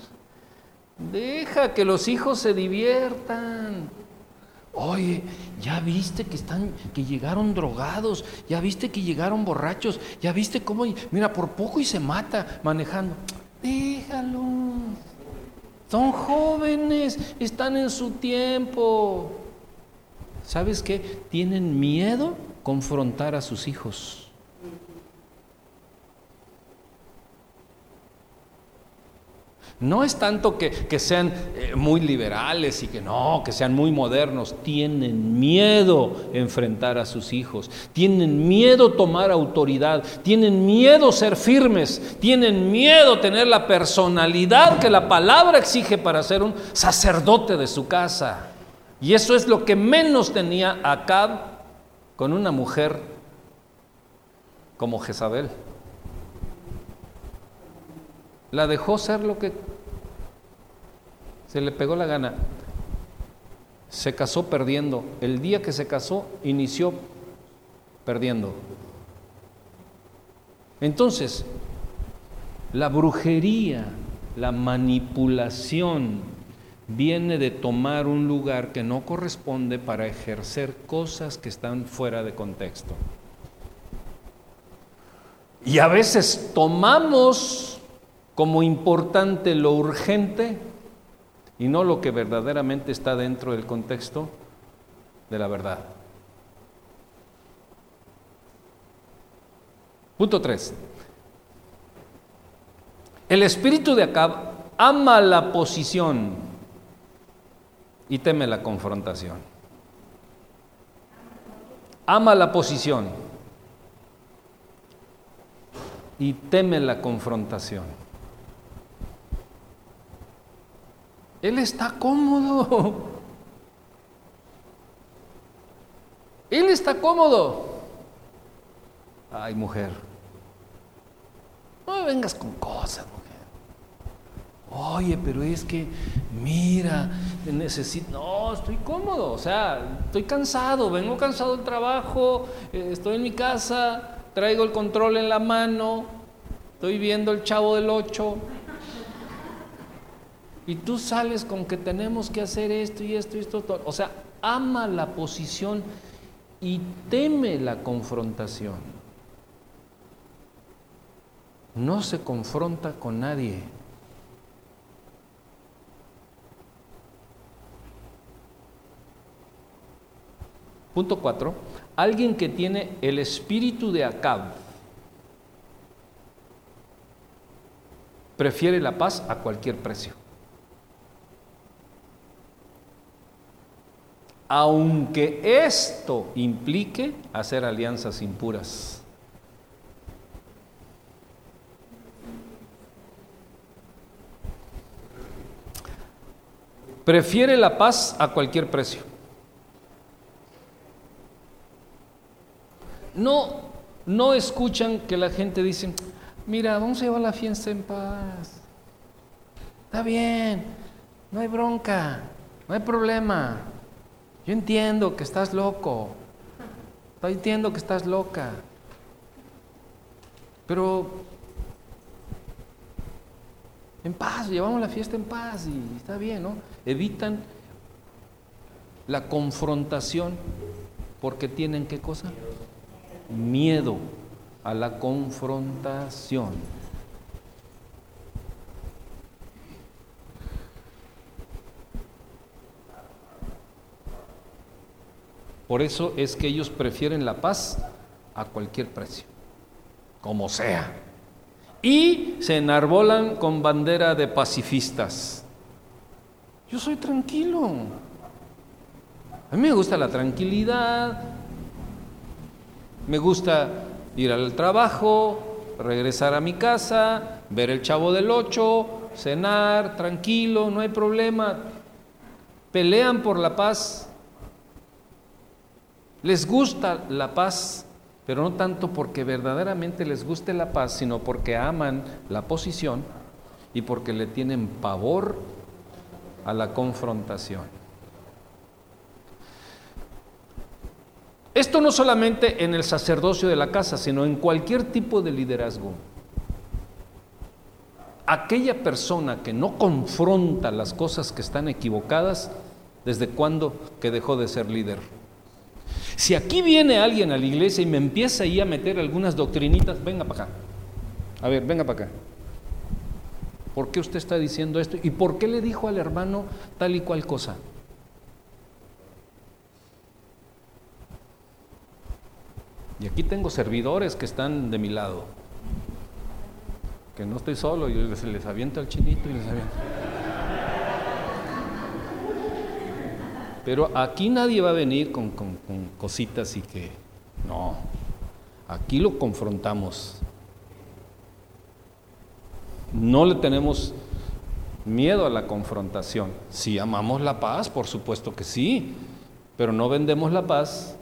Deja que los hijos se diviertan. Oye, ya viste que están, que llegaron drogados, ya viste que llegaron borrachos, ya viste cómo, mira, por poco y se mata manejando. Déjalo. Son jóvenes, están en su tiempo. ¿Sabes qué? Tienen miedo confrontar a sus hijos. No es tanto que, sean eh, muy liberales y que no, que sean muy modernos. Tienen miedo enfrentar a sus hijos. Tienen miedo tomar autoridad. Tienen miedo ser firmes. Tienen miedo tener la personalidad que la palabra exige para ser un sacerdote de su casa. Y eso es lo que menos tenía Acab con una mujer como Jezabel. La dejó ser lo que se le pegó la gana. Se casó perdiendo. El día que se casó, inició perdiendo. Entonces, la brujería, la manipulación, viene de tomar un lugar que no corresponde para ejercer cosas que están fuera de contexto. Y a veces tomamos como importante lo urgente y no lo que verdaderamente está dentro del contexto de la verdad. Punto 3. El espíritu de Acab ama la posición y teme la confrontación. Ama la posición y teme la confrontación. Él está cómodo. Él está cómodo. Ay, mujer. No me vengas con cosas, mujer. Oye, pero es que, mira, necesito. No, estoy cómodo. O sea, estoy cansado. Vengo cansado del trabajo. Eh, estoy en mi casa. Traigo el control en la mano. Estoy viendo el chavo del 8. Y tú sales con que tenemos que hacer esto y esto y esto. O sea, ama la posición y teme la confrontación. No se confronta con nadie. Punto cuatro. Alguien que tiene el espíritu de Acab prefiere la paz a cualquier precio. Aunque esto implique hacer alianzas impuras. Prefiere la paz a cualquier precio. No, no escuchan que la gente dice, mira, vamos a llevar la fiesta en paz. Está bien, no hay bronca, no hay problema. Yo entiendo que estás loco. Yo entiendo que estás loca. Pero en paz, llevamos la fiesta en paz y está bien, ¿no? Evitan la confrontación porque tienen qué cosa? Miedo a la confrontación. Por eso es que ellos prefieren la paz a cualquier precio, como sea. Y se enarbolan con bandera de pacifistas. Yo soy tranquilo. A mí me gusta la tranquilidad. Me gusta ir al trabajo, regresar a mi casa, ver el chavo del 8, cenar, tranquilo, no hay problema. Pelean por la paz les gusta la paz, pero no tanto porque verdaderamente les guste la paz, sino porque aman la posición y porque le tienen pavor a la confrontación. Esto no solamente en el sacerdocio de la casa, sino en cualquier tipo de liderazgo. aquella persona que no confronta las cosas que están equivocadas, ¿desde cuándo que dejó de ser líder? Si aquí viene alguien a la iglesia y me empieza ahí a meter algunas doctrinitas, venga para acá. A ver, venga para acá. ¿Por qué usted está diciendo esto? ¿Y por qué le dijo al hermano tal y cual cosa? Y aquí tengo servidores que están de mi lado. Que no estoy solo, yo les, les aviento al chinito y les aviento. Pero aquí nadie va a venir con, con cositas y que no. Aquí lo confrontamos. No le tenemos miedo a la confrontación. Si amamos la paz, por supuesto que sí, pero no vendemos la paz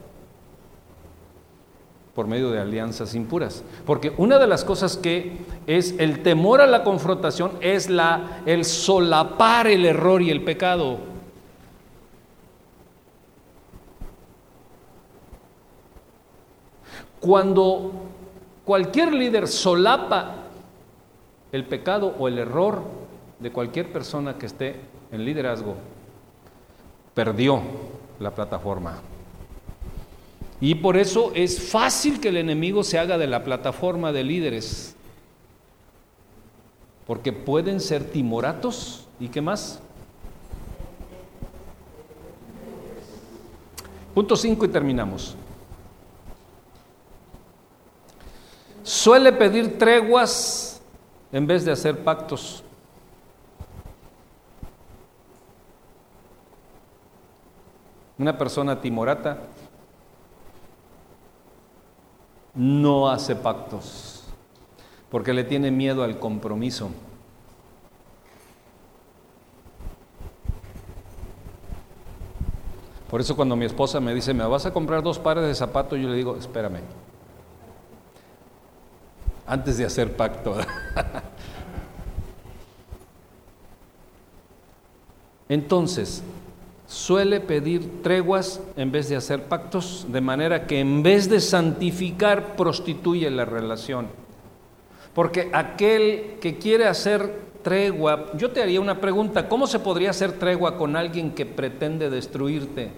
por medio de alianzas impuras. Porque una de las cosas que es el temor a la confrontación es la, el solapar el error y el pecado. Cuando cualquier líder solapa el pecado o el error de cualquier persona que esté en liderazgo, perdió la plataforma. Y por eso es fácil que el enemigo se haga de la plataforma de líderes. Porque pueden ser timoratos. ¿Y qué más? Punto 5 y terminamos. Suele pedir treguas en vez de hacer pactos. Una persona timorata no hace pactos, porque le tiene miedo al compromiso. Por eso cuando mi esposa me dice, ¿me vas a comprar dos pares de zapatos? Yo le digo, espérame, antes de hacer pacto. Entonces, suele pedir treguas en vez de hacer pactos, de manera que en vez de santificar, prostituye la relación. Porque aquel que quiere hacer tregua, yo te haría una pregunta, ¿cómo se podría hacer tregua con alguien que pretende destruirte?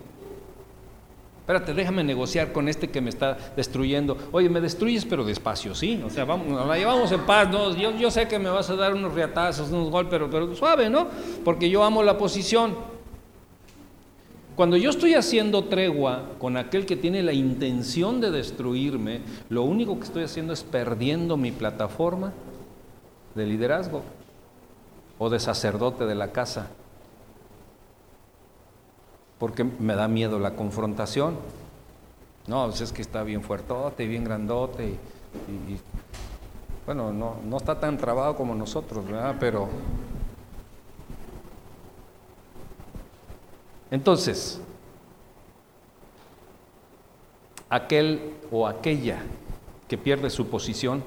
Espérate, déjame negociar con este que me está destruyendo. Oye, me destruyes, pero despacio, ¿sí? O sea, vamos, la llevamos en paz, ¿no? Yo, yo sé que me vas a dar unos riatazos, unos golpes, pero, pero suave, ¿no? Porque yo amo la posición. Cuando yo estoy haciendo tregua con aquel que tiene la intención de destruirme, lo único que estoy haciendo es perdiendo mi plataforma de liderazgo o de sacerdote de la casa. Porque me da miedo la confrontación. No, pues es que está bien fuertote y bien grandote. Y, bueno, no, no está tan trabado como nosotros, ¿verdad? Pero Entonces, aquel o aquella que pierde su posición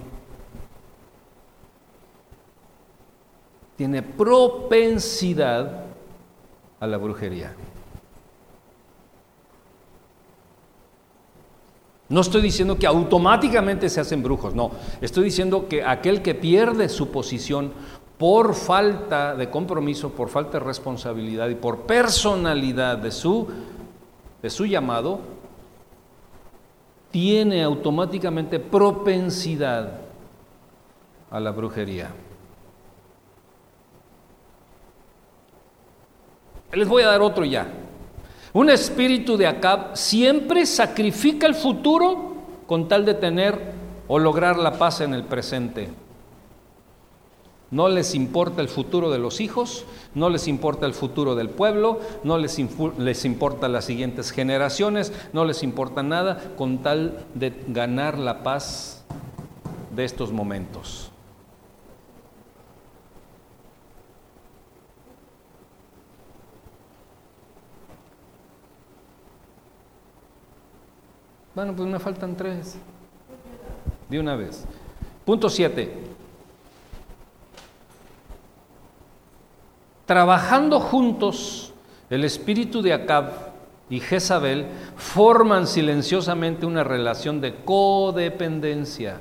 tiene propensidad a la brujería. No estoy diciendo que automáticamente se hacen brujos, no. Estoy diciendo que aquel que pierde su posición por falta de compromiso, por falta de responsabilidad y por personalidad de su, de su llamado, tiene automáticamente propensidad a la brujería. Les voy a dar otro ya. Un espíritu de Acab siempre sacrifica el futuro con tal de tener o lograr la paz en el presente. No les importa el futuro de los hijos, no les importa el futuro del pueblo, no les, les, importa las siguientes generaciones, no les importa nada con tal de ganar la paz de estos momentos. Bueno, pues me faltan tres. De una vez. Punto siete. Trabajando juntos, el espíritu de Acab y Jezabel forman silenciosamente una relación de codependencia.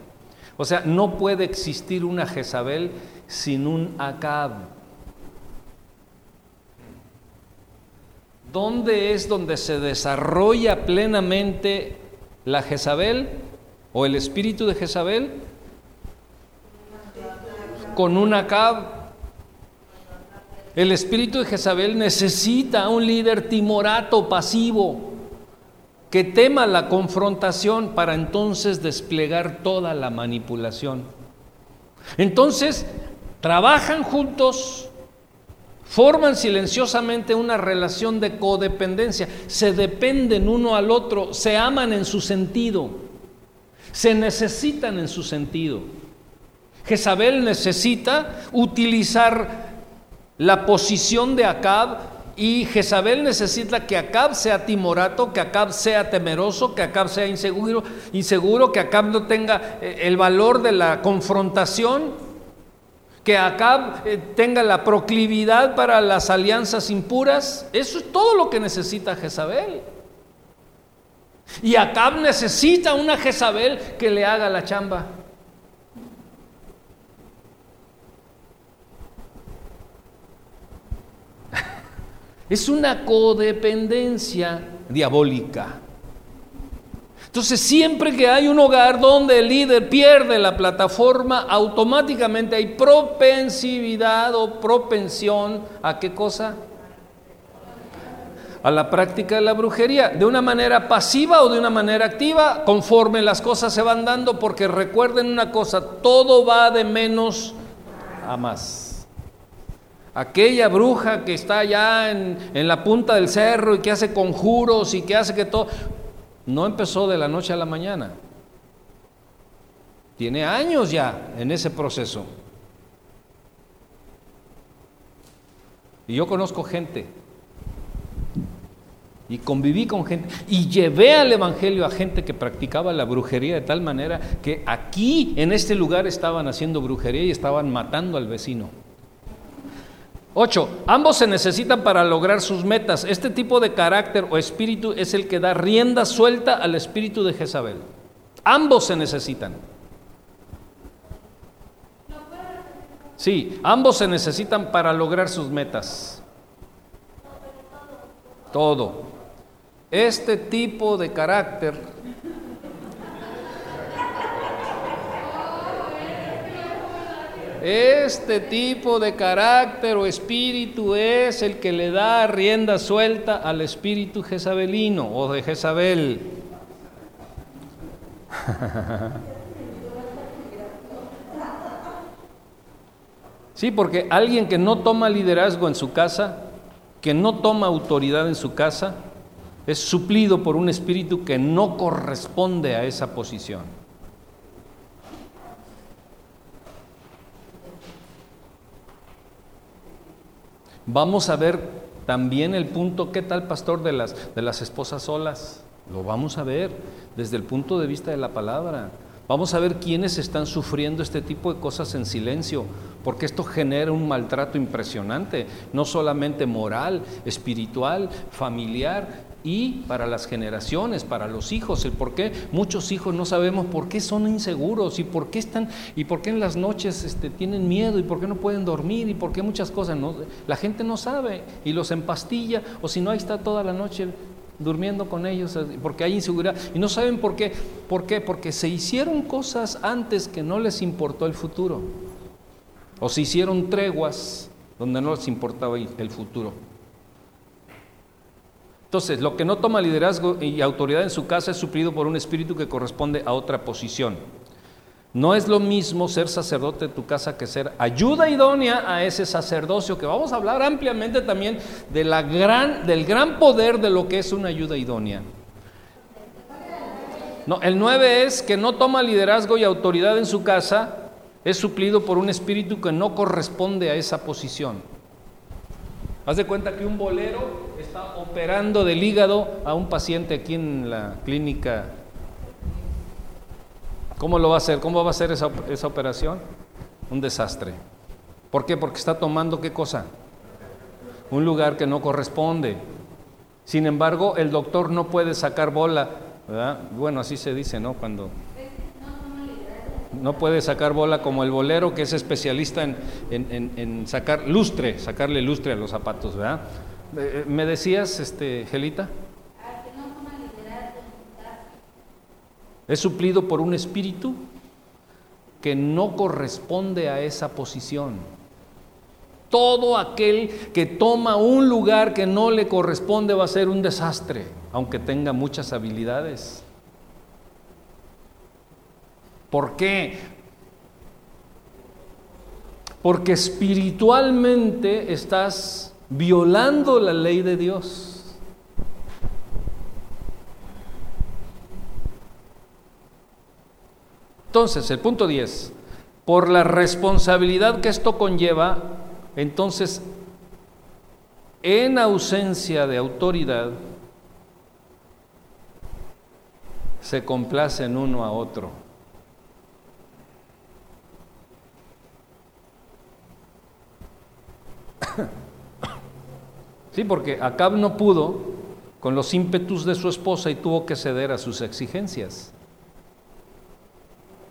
O sea, no puede existir una Jezabel sin un Acab. ¿Dónde es donde se desarrolla plenamente la Jezabel o el espíritu de Jezabel? Con un Acab. El espíritu de Jezabel necesita un líder timorato, pasivo, que tema la confrontación para entonces desplegar toda la manipulación. Entonces, trabajan juntos, forman silenciosamente una relación de codependencia, se dependen uno al otro, se aman en su sentido, se necesitan en su sentido. Jezabel necesita utilizar la posición de Acab y Jezabel necesita que Acab sea timorato, que Acab sea temeroso, que Acab sea inseguro, inseguro que Acab no tenga eh, el valor de la confrontación, que Acab eh, tenga la proclividad para las alianzas impuras. Eso es todo lo que necesita Jezabel. Y Acab necesita una Jezabel que le haga la chamba. Es una codependencia diabólica. Entonces, siempre que hay un hogar donde el líder pierde la plataforma, automáticamente hay propensividad o propensión a qué cosa? A la práctica de la brujería, de una manera pasiva o de una manera activa, conforme las cosas se van dando, porque recuerden una cosa, todo va de menos a más aquella bruja que está allá en, la punta del cerro y que hace conjuros y que hace que todo, no empezó de la noche a la mañana. Tiene años ya en ese proceso. Y yo conozco gente. Y conviví con gente. Y llevé al Evangelio a gente que practicaba la brujería de tal manera que aquí, en este lugar, estaban haciendo brujería y estaban matando al vecino. 8. Ambos se necesitan para lograr sus metas. Este tipo de carácter o espíritu es el que da rienda suelta al espíritu de Jezabel. Ambos se necesitan. Sí, ambos se necesitan para lograr sus metas. Todo. Este tipo de carácter Este tipo de carácter o espíritu es el que le da rienda suelta al espíritu jezabelino o de Jezabel. Sí, porque alguien que no toma liderazgo en su casa, que no toma autoridad en su casa, es suplido por un espíritu que no corresponde a esa posición. Vamos a ver también el punto, ¿qué tal pastor de las, de las esposas solas? Lo vamos a ver desde el punto de vista de la palabra. Vamos a ver quiénes están sufriendo este tipo de cosas en silencio, porque esto genera un maltrato impresionante, no solamente moral, espiritual, familiar, y para las generaciones, para los hijos, el por qué muchos hijos no sabemos por qué son inseguros y por qué están y por qué en las noches este, tienen miedo y por qué no pueden dormir y por qué muchas cosas la gente no sabe y los empastilla o si no ahí está toda la noche durmiendo con ellos porque hay inseguridad. Y no saben por qué, por qué, porque se hicieron cosas antes que no les importó el futuro o se hicieron treguas donde no les importaba el futuro. Entonces, lo que no toma liderazgo y autoridad en su casa es suplido por un espíritu que corresponde a otra posición. No es lo mismo ser sacerdote de tu casa que ser ayuda idónea a ese sacerdocio, que vamos a hablar ampliamente también del gran poder de lo que es una ayuda idónea. No, el 9 es que no toma liderazgo y autoridad en su casa, es suplido por un espíritu que no corresponde a esa posición. Haz de cuenta que un bolero está operando del hígado a un paciente aquí en la clínica. ¿Cómo lo va a hacer? ¿Cómo va a hacer esa, operación? Un desastre. ¿Por qué? Porque está tomando qué cosa? Un lugar que no corresponde. Sin embargo, el doctor no puede sacar bola, ¿verdad? Bueno, así se dice, ¿no? Cuando No puede sacar bola como el bolero, que es especialista en, sacar lustre, sacarle lustre a los zapatos, ¿verdad? Eh, eh, ¿Me decías, este, Gelita? Es suplido por un espíritu que no corresponde a esa posición. Todo aquel que toma un lugar que no le corresponde va a ser un desastre, aunque tenga muchas habilidades. ¿Por qué? Porque espiritualmente estás violando la ley de Dios. Entonces, el punto 10, por la responsabilidad que esto conlleva, entonces, en ausencia de autoridad, se complacen uno a otro. Sí, porque Acab no pudo con los ímpetus de su esposa y tuvo que ceder a sus exigencias.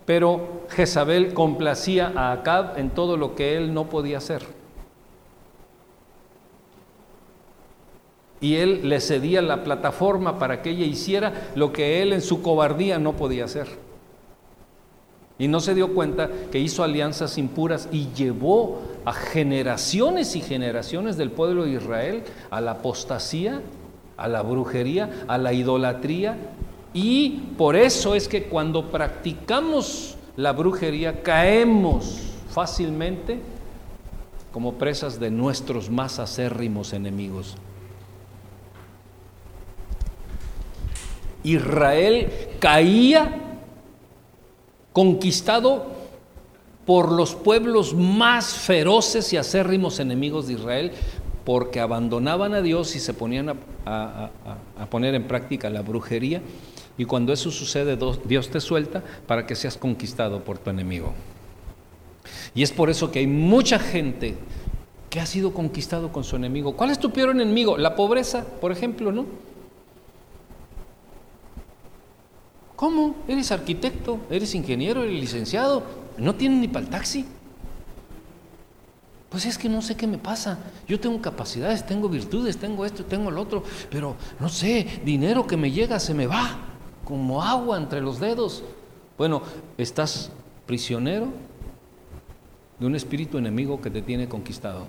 Pero Jezabel complacía a Acab en todo lo que él no podía hacer. Y él le cedía la plataforma para que ella hiciera lo que él en su cobardía no podía hacer. Y no se dio cuenta que hizo alianzas impuras y llevó a generaciones y generaciones del pueblo de Israel a la apostasía, a la brujería, a la idolatría. Y por eso es que cuando practicamos la brujería caemos fácilmente como presas de nuestros más acérrimos enemigos. Israel caía conquistado por los pueblos más feroces y acérrimos enemigos de Israel, porque abandonaban a Dios y se ponían a, poner en práctica la brujería. Y cuando eso sucede, Dios te suelta para que seas conquistado por tu enemigo. Y es por eso que hay mucha gente que ha sido conquistado con su enemigo. ¿Cuál es tu peor enemigo? La pobreza, por ejemplo, ¿no? ¿Cómo? ¿Eres arquitecto? ¿Eres ingeniero? ¿Eres licenciado? ¿No tienes ni para el taxi? Pues es que no sé qué me pasa. Yo tengo capacidades, tengo virtudes, tengo esto, tengo el otro, pero no sé, dinero que me llega se me va como agua entre los dedos. Bueno, estás prisionero de un espíritu enemigo que te tiene conquistado.